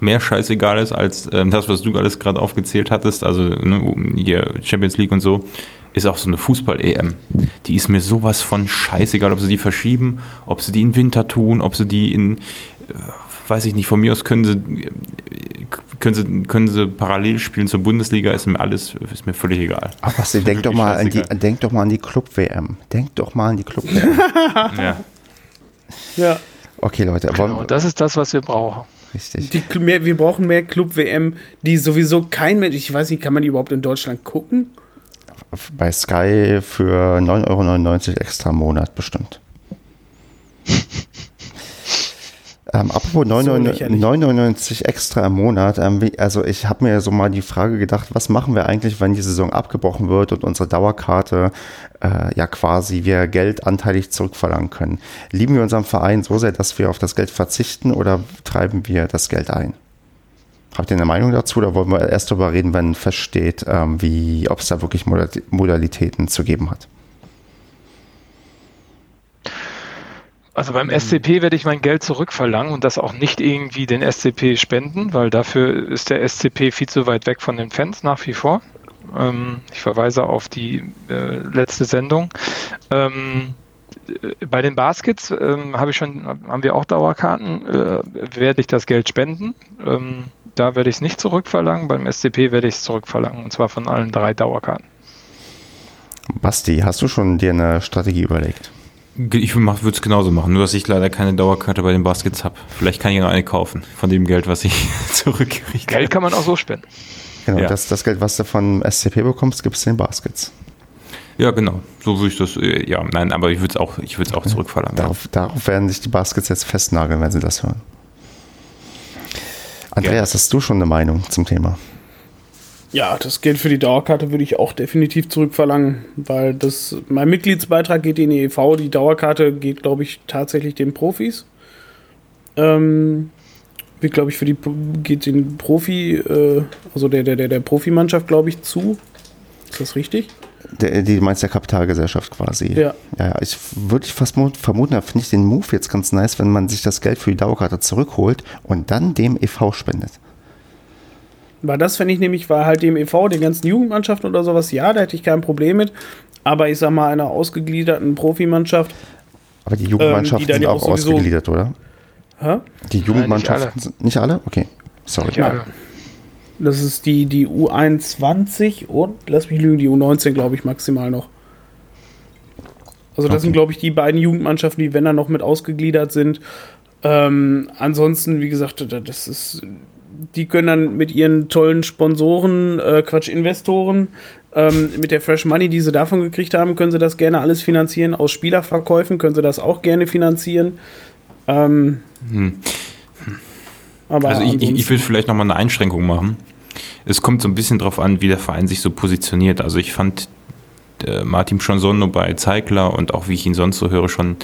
mehr scheißegal ist als ähm, das, was du alles gerade aufgezählt hattest, also ne, hier Champions League und so, ist auch so eine Fußball-EM. Die ist mir sowas von scheißegal, ob sie die verschieben, ob sie die in Winter tun, ob sie die in, äh, weiß ich nicht, von mir aus können sie, können sie, können sie parallel spielen zur Bundesliga, ist mir alles, ist mir völlig egal. Aber was, denk doch mal an die, denk doch mal an die Club-WM. Denk doch mal an die Club-WM. Ja. Ja. Okay, Leute, wollen Genau, das ist das, was wir brauchen. richtig. Die, mehr, wir brauchen mehr Club-WM, die sowieso kein Mensch, ich weiß nicht, kann man die überhaupt in Deutschland gucken? Bei Sky für 9,99 Euro extra im Monat bestimmt. ähm, apropos 9,99 lächerlich. 9,99 extra im Monat. Ähm, wie, also ich habe mir so mal die Frage gedacht, was machen wir eigentlich, wenn die Saison abgebrochen wird und unsere Dauerkarte äh, ja quasi wir Geld anteilig zurückverlangen können? Lieben wir unseren Verein so sehr, dass wir auf das Geld verzichten oder treiben wir das Geld ein? Habt ihr eine Meinung dazu oder wollen wir erst darüber reden, wenn feststeht, ähm, wie, ob es da wirklich Modal- Modalitäten zu geben hat? Also beim SCP werde ich mein Geld zurückverlangen und das auch nicht irgendwie den SCP spenden, weil dafür ist der SCP viel zu weit weg von den Fans nach wie vor. Ähm, ich verweise auf die äh, letzte Sendung. Ähm, äh, bei den Baskets ähm, habe ich schon, haben wir auch Dauerkarten, äh, werde ich das Geld spenden. Ähm, da werde ich es nicht zurückverlangen. Beim SCP werde ich es zurückverlangen und zwar von allen drei Dauerkarten. Basti, hast du schon dir eine Strategie überlegt? Ich würde es genauso machen, nur dass ich leider keine Dauerkarte bei den Baskets habe. Vielleicht kann ich noch eine kaufen von dem Geld, was ich zurückkriege. Geld kann man auch so spenden. Genau, Ja. das, das Geld, was du von SCP bekommst, gibst du den Baskets. Ja, genau. So würde ich das, äh, ja, nein, aber ich würde es auch, ich würde es auch zurückverlangen. Ja. Darauf, darauf werden sich die Baskets jetzt festnageln, wenn sie das hören. Andreas, hast du schon eine Meinung zum Thema? Ja, das Geld für die Dauerkarte würde ich auch definitiv zurückverlangen, weil das, mein Mitgliedsbeitrag geht in die EV, die Dauerkarte geht, glaube ich, tatsächlich den Profis. Ähm, wird, glaube ich, für die geht den Profi, äh, also der, der, der, der Profimannschaft, glaube ich, zu. Ist das richtig? Der, die meinst der Kapitalgesellschaft quasi. Ja. ja, ja ich würde fast vermuten, da finde ich den Move jetzt ganz nice, wenn man sich das Geld für die Dauerkarte zurückholt und dann dem e.V. spendet. Weil das fände ich nämlich, war halt dem e.V., den ganzen Jugendmannschaften oder sowas, ja, da hätte ich kein Problem mit. Aber ich sag mal, einer ausgegliederten Profimannschaft, Aber die Jugendmannschaften Ähm, die sind ja auch, auch ausgegliedert, oder? hä? Die Jugendmannschaften alle. sind nicht alle? Okay, sorry. Nicht alle. Das ist die, die U21 und, lass mich lügen, die U19, glaube ich, maximal noch. Also das Okay. sind, glaube ich, die beiden Jugendmannschaften, die, wenn dann noch mit ausgegliedert sind. Ähm, ansonsten, wie gesagt, da- das ist, die können dann mit ihren tollen Sponsoren, äh, Quatsch, Investoren, ähm, mit der Fresh Money, die sie davon gekriegt haben, können sie das gerne alles finanzieren. Aus Spielerverkäufen können sie das auch gerne finanzieren. Ähm, aber Also ich, ich, ich würde vielleicht nochmal eine Einschränkung machen. Es kommt so ein bisschen drauf an, wie der Verein sich so positioniert. Also ich fand äh, Martin Schonsonno bei Zeigler und auch wie ich ihn sonst so höre, schon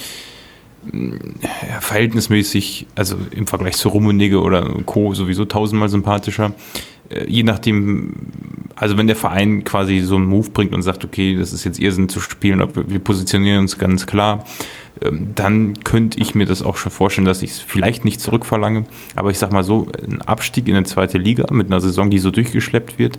mh, ja, verhältnismäßig, also im Vergleich zu Rummenigge oder Co. sowieso tausendmal sympathischer. Äh, je nachdem, also wenn der Verein quasi so einen Move bringt und sagt, okay, das ist jetzt Irrsinn zu spielen, wir positionieren uns ganz klar, ähm, dann könnte ich mir das auch schon vorstellen, dass ich es vielleicht nicht zurückverlange. Aber ich sag mal so, ein Abstieg in eine zweite Liga mit einer Saison, die so durchgeschleppt wird,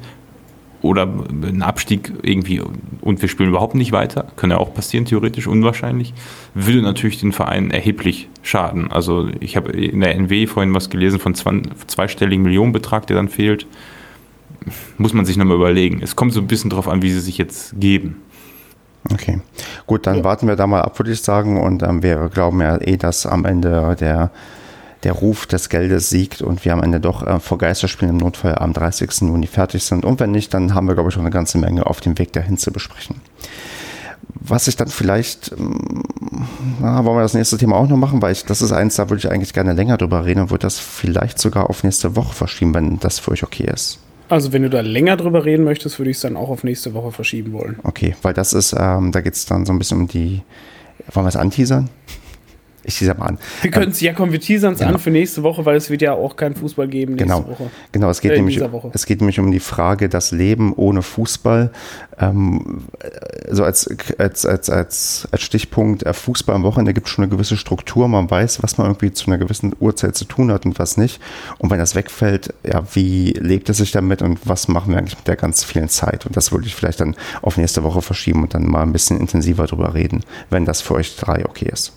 oder ein Abstieg irgendwie und wir spielen überhaupt nicht weiter, kann ja auch passieren, theoretisch unwahrscheinlich, würde natürlich den Verein erheblich schaden. Also ich habe in der NW vorhin was gelesen von zwei, zweistelligen Millionenbetrag, der dann fehlt. Muss man sich nochmal überlegen. Es kommt so ein bisschen drauf an, wie sie sich jetzt geben. Okay. Gut, dann warten wir da mal ab, würde ich sagen. Und ähm, wir glauben ja eh, dass am Ende der, der Ruf des Geldes siegt und wir am Ende doch äh, vor Geisterspielen im Notfall am 30. Juni fertig sind. Und wenn nicht, dann haben wir, glaube ich, schon eine ganze Menge auf dem Weg dahin zu besprechen. Was ich dann vielleicht, ähm, na, wollen wir das nächste Thema auch noch machen, weil ich, das ist eins, da würde ich eigentlich gerne länger drüber reden und würde das vielleicht sogar auf nächste Woche verschieben, wenn das für euch okay ist. Also wenn du da länger drüber reden möchtest, würde ich es dann auch auf nächste Woche verschieben wollen. Okay, weil das ist, ähm, da geht es dann so ein bisschen um die, wollen wir es anteasern? Ich teaser mal an. Wir können es, ähm, ja komm, wir teasern es genau. an für nächste Woche, weil es wird ja auch kein Fußball geben nächste genau. Woche. Genau, es geht, äh, nämlich, es geht nämlich um die Frage, das Leben ohne Fußball. Ähm, also als, als, als, als, als Stichpunkt, äh, Fußball am Wochenende gibt es schon eine gewisse Struktur. Man weiß, was man irgendwie zu einer gewissen Uhrzeit zu tun hat und was nicht. Und wenn das wegfällt, ja, wie lebt es sich damit und was machen wir eigentlich mit der ganz vielen Zeit? Und das würde ich vielleicht dann auf nächste Woche verschieben und dann mal ein bisschen intensiver drüber reden, wenn das für euch drei okay ist.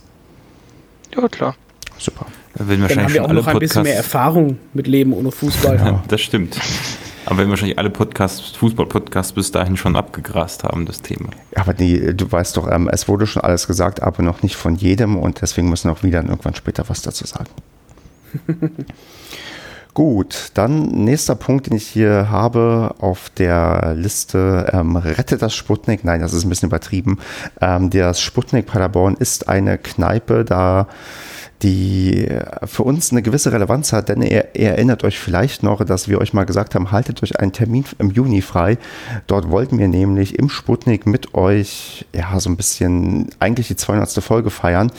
Ja, klar. Super. Wenn Dann haben wir auch noch ein bisschen mehr Erfahrung mit Leben ohne Fußball. Ja, das stimmt. Aber wenn wahrscheinlich alle Podcasts, Fußball-Podcasts bis dahin schon abgegrast haben, das Thema. Aber die, du weißt doch, ähm, es wurde schon alles gesagt, aber noch nicht von jedem und deswegen müssen wir auch wieder irgendwann später was dazu sagen. Gut, dann nächster Punkt, den ich hier habe auf der Liste, ähm, rette das Sputnik. Nein, das ist ein bisschen übertrieben. Ähm, der Sputnik Paderborn ist eine Kneipe, da die für uns eine gewisse Relevanz hat, denn ihr, ihr, erinnert euch vielleicht noch, dass wir euch mal gesagt haben, haltet euch einen Termin im Juni frei. Dort wollten wir nämlich im Sputnik mit euch ja so ein bisschen eigentlich die 200. Folge feiern.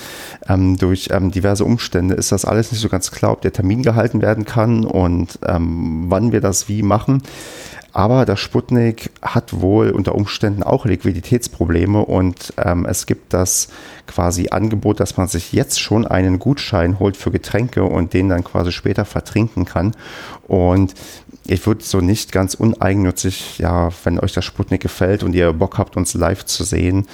Ähm, durch ähm, diverse Umstände ist das alles nicht so ganz klar, ob der Termin gehalten werden kann und ähm, wann wir das wie machen. Aber der Sputnik hat wohl unter Umständen auch Liquiditätsprobleme und ähm, es gibt das quasi Angebot, dass man sich jetzt schon einen Gutschein holt für Getränke und den dann quasi später vertrinken kann. Und ich würde so nicht ganz uneigennützig, ja, wenn euch der Sputnik gefällt und ihr Bock habt, uns live zu sehen,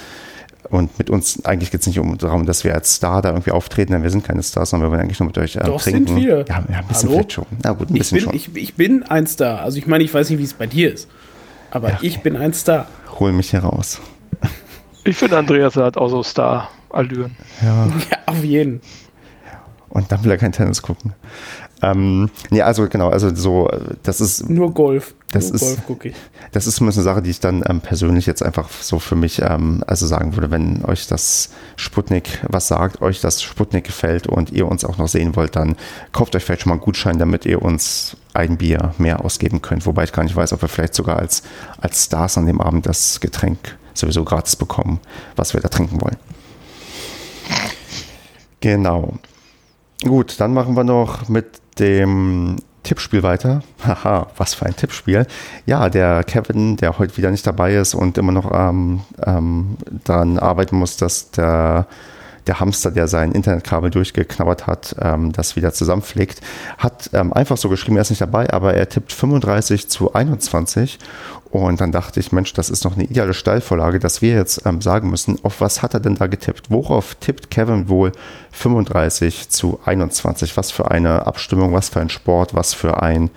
und mit uns, eigentlich geht es nicht um darum, dass wir als Star da irgendwie auftreten, denn wir sind keine Stars, sondern wir wollen eigentlich nur mit euch äh, Doch, trinken. Sind wir. Ja, ja, ein bisschen Hallo? vielleicht schon. Na gut, ein bisschen ich bin, schon. Ich, ich, bin ein Star. Also ich meine, ich weiß nicht, wie es bei dir ist. Aber ja. ich bin ein Star. Hol mich hier raus. Ich finde, Andreas hat auch so Star-Allüren. Ja. ja, auf jeden. Und dann will er kein Tennis gucken. Ähm, nee, also genau, also so, das ist. Nur Golf. Das Nur ist, Golf gucke ich. Das ist zumindest eine Sache, die ich dann ähm, persönlich jetzt einfach so für mich, ähm, also sagen würde, wenn euch das Sputnik was sagt, euch das Sputnik gefällt und ihr uns auch noch sehen wollt, dann kauft euch vielleicht schon mal einen Gutschein, damit ihr uns ein Bier mehr ausgeben könnt. Wobei ich gar nicht weiß, ob wir vielleicht sogar als, als Stars an dem Abend das Getränk sowieso gratis bekommen, was wir da trinken wollen. Genau. Gut, dann machen wir noch mit dem Tippspiel weiter. Haha, was für ein Tippspiel. Ja, der Kevin, der heute wieder nicht dabei ist und immer noch ähm, ähm, daran arbeiten muss, dass der der Hamster, der sein Internetkabel durchgeknabbert hat, ähm, das wieder zusammenpflegt, hat ähm, einfach so geschrieben, er ist nicht dabei, aber er tippt 35 zu 21. Und dann dachte ich, Mensch, das ist noch eine ideale Steilvorlage, dass wir jetzt ähm, sagen müssen, auf was hat er denn da getippt? Worauf tippt Kevin wohl 35 zu 21? Was für eine Abstimmung, was für ein Sport, was für ein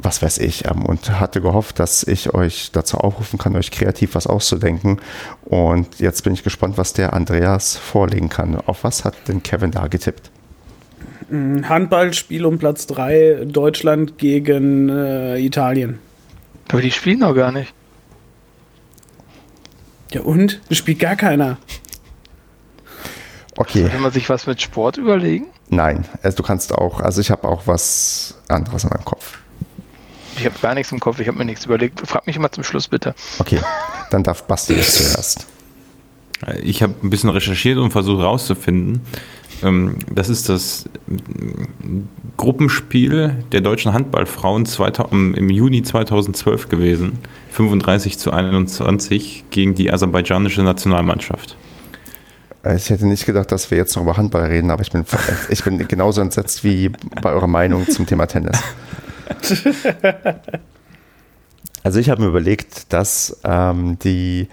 was weiß ich, ähm, und hatte gehofft, dass ich euch dazu aufrufen kann, euch kreativ was auszudenken. Und jetzt bin ich gespannt, was der Andreas vorlegen kann. Auf was hat denn Kevin da getippt? Mm, Handballspiel um Platz 3, Deutschland gegen äh, Italien. Aber die spielen noch gar nicht. Ja und? Das spielt gar keiner. Okay. Sollte man sich was mit Sport überlegen? Nein, also du kannst auch, also ich habe auch was anderes in meinem Kopf. Ich habe gar nichts im Kopf, ich habe mir nichts überlegt. Frag mich mal zum Schluss bitte. Okay, dann darf Basti jetzt zuerst. Ich habe ein bisschen recherchiert und versucht herauszufinden. Ähm, das ist das Gruppenspiel der deutschen Handballfrauen im Juni 2012 gewesen. 35 zu 21 gegen die aserbaidschanische Nationalmannschaft. Ich hätte nicht gedacht, dass wir jetzt noch über Handball reden, aber ich bin, ich bin genauso entsetzt wie bei eurer Meinung zum Thema Tennis. also ich habe mir überlegt, dass ähm, die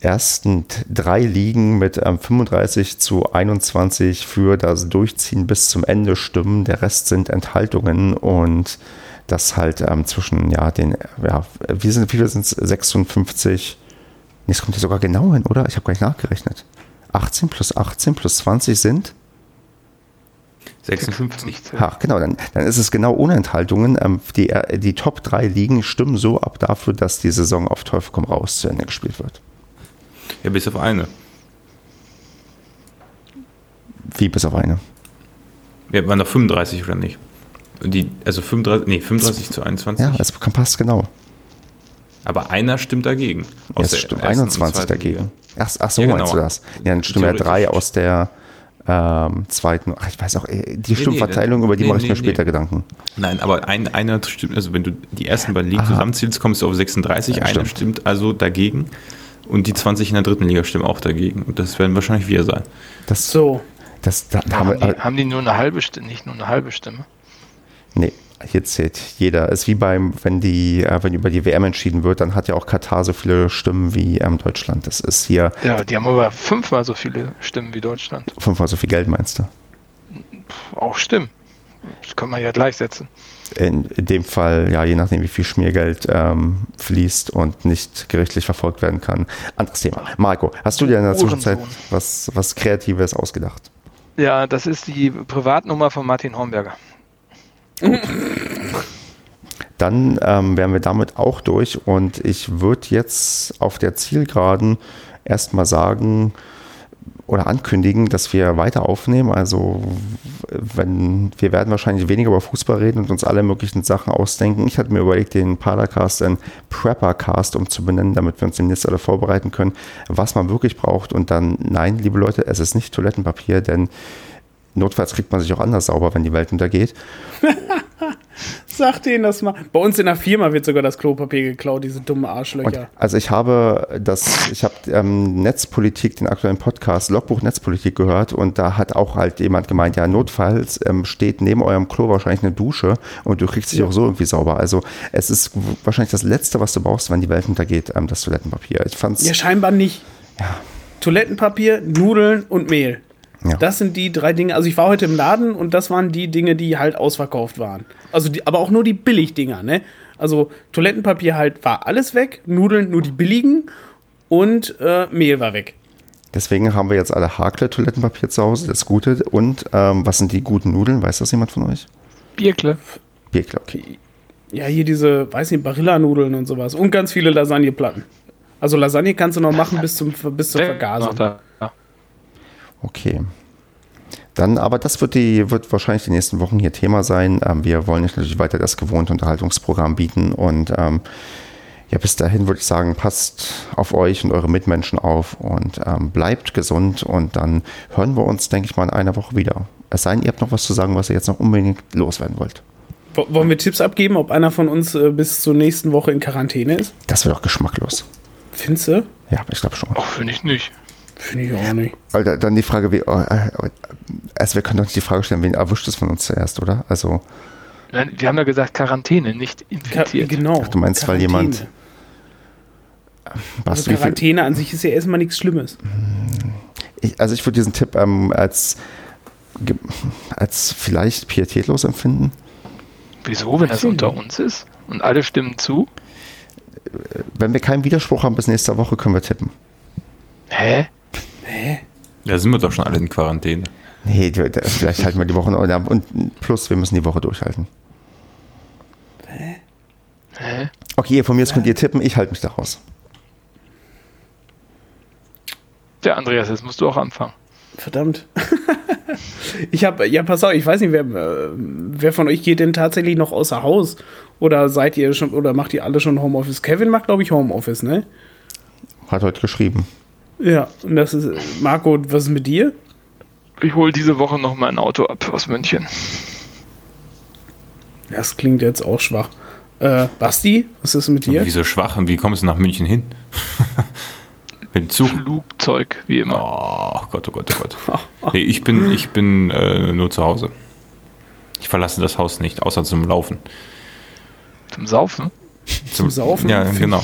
ersten drei Ligen mit ähm, 35 zu 21 für das Durchziehen bis zum Ende stimmen. Der Rest sind Enthaltungen und das halt ähm, zwischen ja den ja wie sind wie viel sind es 56 Nee, es kommt ja sogar genau hin, oder? Ich habe gar nicht nachgerechnet. 18 plus 18 plus 20 sind 56. Ach, genau, dann, dann ist es genau ohne Enthaltungen. Ähm, die, äh, die Top 3 Ligen stimmen so ab dafür, dass die Saison auf Teufel komm raus zu Ende gespielt wird. Ja, bis auf eine. Wie bis auf eine. Wir waren noch 35 oder nicht? Die, also 35, nee, 35 zu 21. Ja, es passt genau. Aber einer stimmt dagegen. Ja, es stimmt 21 dagegen. Ach, ach so, Ja, meinst genau. du das? Ja, dann stimmen ja drei aus der ähm, zweiten. Ach, ich weiß auch, äh, die Stimmverteilung, nee, über die nee, mache ich mir später. Gedanken. Nein, aber ein, einer stimmt, also wenn du die ersten beiden Ligen Aha. zusammenzählst, kommst du auf 36. Ja, einer stimmt also dagegen. Und die 20 in der dritten Liga stimmen auch dagegen. Und das werden wahrscheinlich wir sein. Das, So. das, da, da haben Haben wir, die, haben die nur eine halbe Stimme, nicht nur eine halbe Stimme? Nee, hier zählt jeder. Ist wie beim, wenn die, äh, wenn über die WM entschieden wird, dann hat ja auch Katar so viele Stimmen wie ähm, Deutschland. Das ist hier Ja, die haben aber fünfmal so viele Stimmen wie Deutschland. fünfmal so viel Geld, meinst du? Auch Stimmen. Das kann man ja gleichsetzen. In, dem Fall, ja, je nachdem, wie viel Schmiergeld ähm, fließt und nicht gerichtlich verfolgt werden kann. Anderes Thema. Marco, hast du dir in der. Zwischenzeit was, was Kreatives ausgedacht? Ja, das ist die Privatnummer von Martin Hornberger. Dann ähm, wären wir damit auch durch und ich würde jetzt auf der Zielgeraden erstmal sagen oder ankündigen, dass wir weiter aufnehmen. Also wenn wir werden wahrscheinlich weniger über Fußball reden und uns alle möglichen Sachen ausdenken. Ich hatte mir überlegt, den Padercast in Preppercast umzubenennen, damit wir uns demnächst alle vorbereiten können, was man wirklich braucht. Und dann, nein, liebe Leute, es ist nicht Toilettenpapier, denn notfalls kriegt man sich auch anders sauber, wenn die Welt untergeht. Sag denen das mal. Bei uns in der Firma wird sogar das Klopapier geklaut, diese dummen Und, Arschlöcher. also ich habe das, ich habe ähm, Netzpolitik, den aktuellen Podcast, Logbuch Netzpolitik gehört und da hat auch halt jemand gemeint, ja, notfalls ähm, steht neben eurem Klo wahrscheinlich eine Dusche und du kriegst dich auch so irgendwie sauber. Also es ist wahrscheinlich das Letzte, was du brauchst, wenn die Welt untergeht, ähm, das Toilettenpapier. Ich fand's, Ja, scheinbar nicht. Toilettenpapier, Nudeln und Mehl. Ja. Das sind die drei Dinge. Also ich war heute im Laden und das waren die Dinge, die halt ausverkauft waren. Also die, aber auch nur die Billigdinger, ne? Also Toilettenpapier halt war alles weg, Nudeln nur die billigen und äh, Mehl war weg. deswegen haben wir jetzt alle Hakle Toilettenpapier zu Hause, das Gute. Und ähm, was sind die guten Nudeln? Weiß das jemand von euch? Bierkle. Bierkle, okay. Ja, hier diese, weiß nicht, Barilla-Nudeln und sowas. Und ganz viele Lasagneplatten. Also Lasagne kannst du noch machen bis, zum, bis zur Vergasung. Okay. Dann, aber das wird, die, wird wahrscheinlich die nächsten Wochen hier Thema sein. Ähm, wir wollen euch natürlich weiter das gewohnte Unterhaltungsprogramm bieten und ähm, ja, bis dahin würde ich sagen, passt auf euch und eure Mitmenschen auf und ähm, bleibt gesund und dann hören wir uns, denke ich mal, in einer Woche wieder. Es sei denn, ihr habt noch was zu sagen, was ihr jetzt noch unbedingt loswerden wollt. Wo- Wollen wir Tipps abgeben, ob einer von uns äh, bis zur nächsten Woche in Quarantäne ist? Das wird doch geschmacklos. Findest du? Ja, ich glaube schon. Auch finde ich nicht. Finde ich auch nicht. Da- Dann die Frage, wie, oh, äh, also wir können doch nicht die Frage stellen, wen erwischt es von uns zuerst, oder? Also, Nein, Wir haben ja gesagt Quarantäne, nicht Ka infiziert. genau. Ach, du meinst, weil jemand- was Also Quarantäne an sich ist ja erstmal nichts Schlimmes. Ich, also ich würde diesen Tipp ähm, als, als vielleicht pietätlos empfinden. Wieso, wenn das Hm. unter uns ist und alle stimmen zu? Wenn wir keinen Widerspruch haben bis nächste Woche, können wir tippen. Hä? Da sind wir doch schon alle in Quarantäne. Nee, vielleicht halten wir die Woche noch. Und plus, wir müssen die Woche durchhalten. Hä? Okay, ihr von mir aus könnt ihr tippen, ich halte mich da raus. Der Andreas, jetzt musst du auch anfangen. Verdammt. ich habe, ja, pass auf, ich weiß nicht, wer, äh, wer von euch geht denn tatsächlich noch außer Haus? Oder seid ihr schon, oder macht ihr alle schon Homeoffice? Kevin macht, glaube ich, Homeoffice, ne? Hat heute geschrieben. Ja, und das ist, Marco, was ist mit dir? Ich hole diese Woche noch mal ein Auto ab aus München. Das klingt jetzt auch schwach. Äh, Basti, was ist mit dir? Wieso schwach und wie kommst du nach München hin? Mit dem Zug? Flugzeug, wie immer. Oh Gott, oh Gott, oh Gott. Nee, ich bin, ich bin äh, nur zu Hause. Ich verlasse das Haus nicht, außer zum Laufen. Zum Saufen. Zum Saufen. Ja, genau.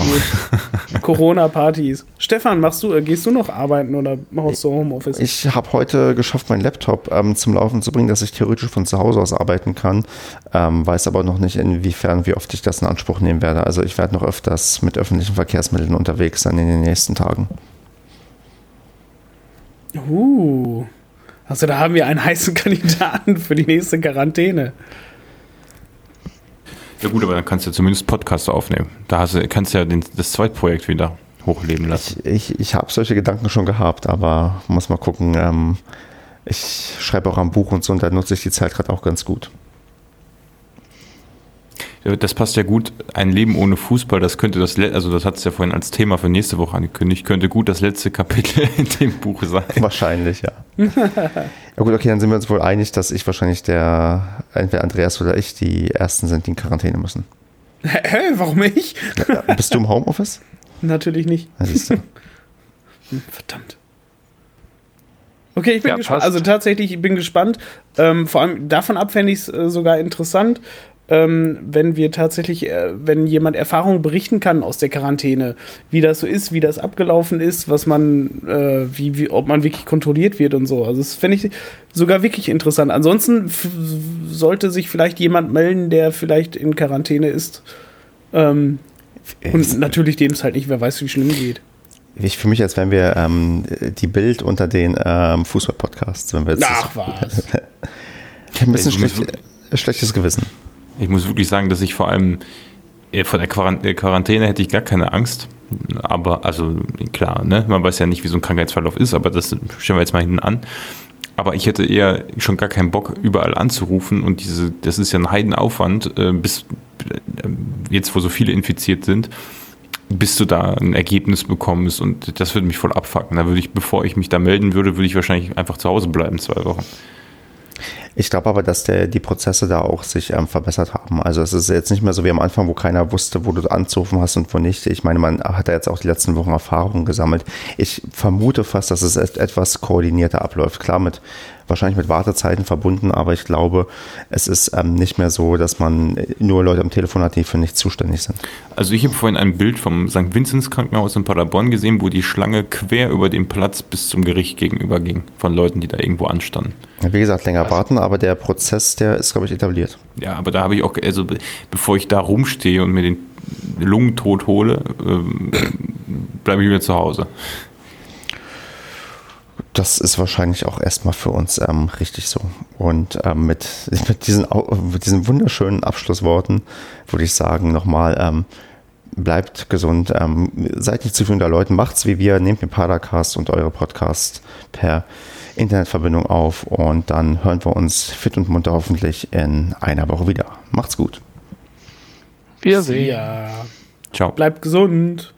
ich gut. Corona-Partys. Stefan, machst du, äh, gehst du noch arbeiten oder machst du Homeoffice? Ich habe heute geschafft, meinen Laptop ähm, zum Laufen zu bringen, dass ich theoretisch von zu Hause aus arbeiten kann. Ähm, weiß aber noch nicht, inwiefern, wie oft ich das in Anspruch nehmen werde. Also ich werde noch öfters mit öffentlichen Verkehrsmitteln unterwegs sein in den nächsten Tagen. Uh. Also da haben wir einen heißen Kandidaten für die nächste Quarantäne. Ja gut, aber dann kannst du zumindest Podcast aufnehmen. Da hast du, kannst du ja den, das Zweitprojekt wieder hochleben lassen. Ich, ich, ich habe solche Gedanken schon gehabt, aber muss mal gucken. Ähm, ich schreibe auch am Buch und so und da nutze ich die Zeit gerade auch ganz gut. Das passt ja gut. Ein Leben ohne Fußball, das könnte das, also das hat es ja vorhin als Thema für nächste Woche angekündigt, könnte gut das letzte Kapitel in dem Buch sein. Wahrscheinlich, ja. ja gut, okay, dann sind wir uns wohl einig, dass ich wahrscheinlich der, entweder Andreas oder ich, die Ersten sind, die in Quarantäne müssen. Hä, warum ich? Ja, bist du im Homeoffice? Natürlich nicht. Du. Hm, Verdammt. Okay, ich bin Ja, gespannt. Also tatsächlich, ich bin gespannt. Ähm, vor allem davon ab fände ich es äh, sogar interessant, ähm, wenn wir tatsächlich, äh, wenn jemand Erfahrungen berichten kann aus der Quarantäne, wie das so ist, wie das abgelaufen ist, was man, äh, wie, wie, ob man wirklich kontrolliert wird und so. Also das fände ich sogar wirklich interessant. Ansonsten sollte sich vielleicht jemand melden, der vielleicht in Quarantäne ist. Ähm, und natürlich dem es halt nicht, wer weiß, wie schlimm geht. Ich fühle mich, als wären wir ähm, die Bild unter den ähm, Fußball-Podcasts. Wenn wir jetzt Ach was. ich habe ein bisschen Ich muss schlecht, schlechtes Gewissen. Ich muss wirklich sagen, dass ich vor allem äh, vor der Quarant- Quarantäne hätte ich gar keine Angst. Aber, also klar, ne? man weiß ja nicht, wie so ein Krankheitsverlauf ist, aber das stellen wir jetzt mal hinten an. Aber ich hätte eher schon gar keinen Bock, überall anzurufen und diese, das ist ja ein Heidenaufwand, äh, bis äh, jetzt, wo so viele infiziert sind, bis du da ein Ergebnis bekommst und das würde mich voll abfacken. Da würde ich, bevor ich mich da melden würde, würde ich wahrscheinlich einfach zu Hause bleiben, zwei Wochen. Ich glaube aber, dass der, die Prozesse da auch sich ähm, verbessert haben. Also es ist jetzt nicht mehr so wie am Anfang, wo keiner wusste, wo du anzurufen hast und wo nicht. Ich meine, man hat da jetzt auch die letzten Wochen Erfahrungen gesammelt. Ich vermute fast, dass es et etwas koordinierter abläuft. Klar, mit wahrscheinlich mit Wartezeiten verbunden, aber ich glaube, es ist ähm, nicht mehr so, dass man nur Leute am Telefon hat, die für nichts zuständig sind. Also ich habe vorhin ein Bild vom St. Vinzenz Krankenhaus in Paderborn gesehen, wo die Schlange quer über den Platz bis zum Gericht gegenüber ging, von Leuten, die da irgendwo anstanden. Wie gesagt, länger warten, aber der Prozess, der ist, glaube ich, etabliert. Ja, aber da habe ich auch, also be- bevor ich da rumstehe und mir den Lungentod hole, ähm, bleibe ich wieder zu Hause das ist wahrscheinlich auch erstmal für uns ähm, richtig so. Und ähm, mit, mit, diesen, mit diesen wunderschönen Abschlussworten würde ich sagen, nochmal, ähm, bleibt gesund, ähm, seid nicht zu viel unter Leuten, macht's wie wir, nehmt den Paracast und eure Podcasts per Internetverbindung auf und dann hören wir uns fit und munter hoffentlich in einer Woche wieder. Macht's gut. Wir sehen. Ciao. Bleibt gesund.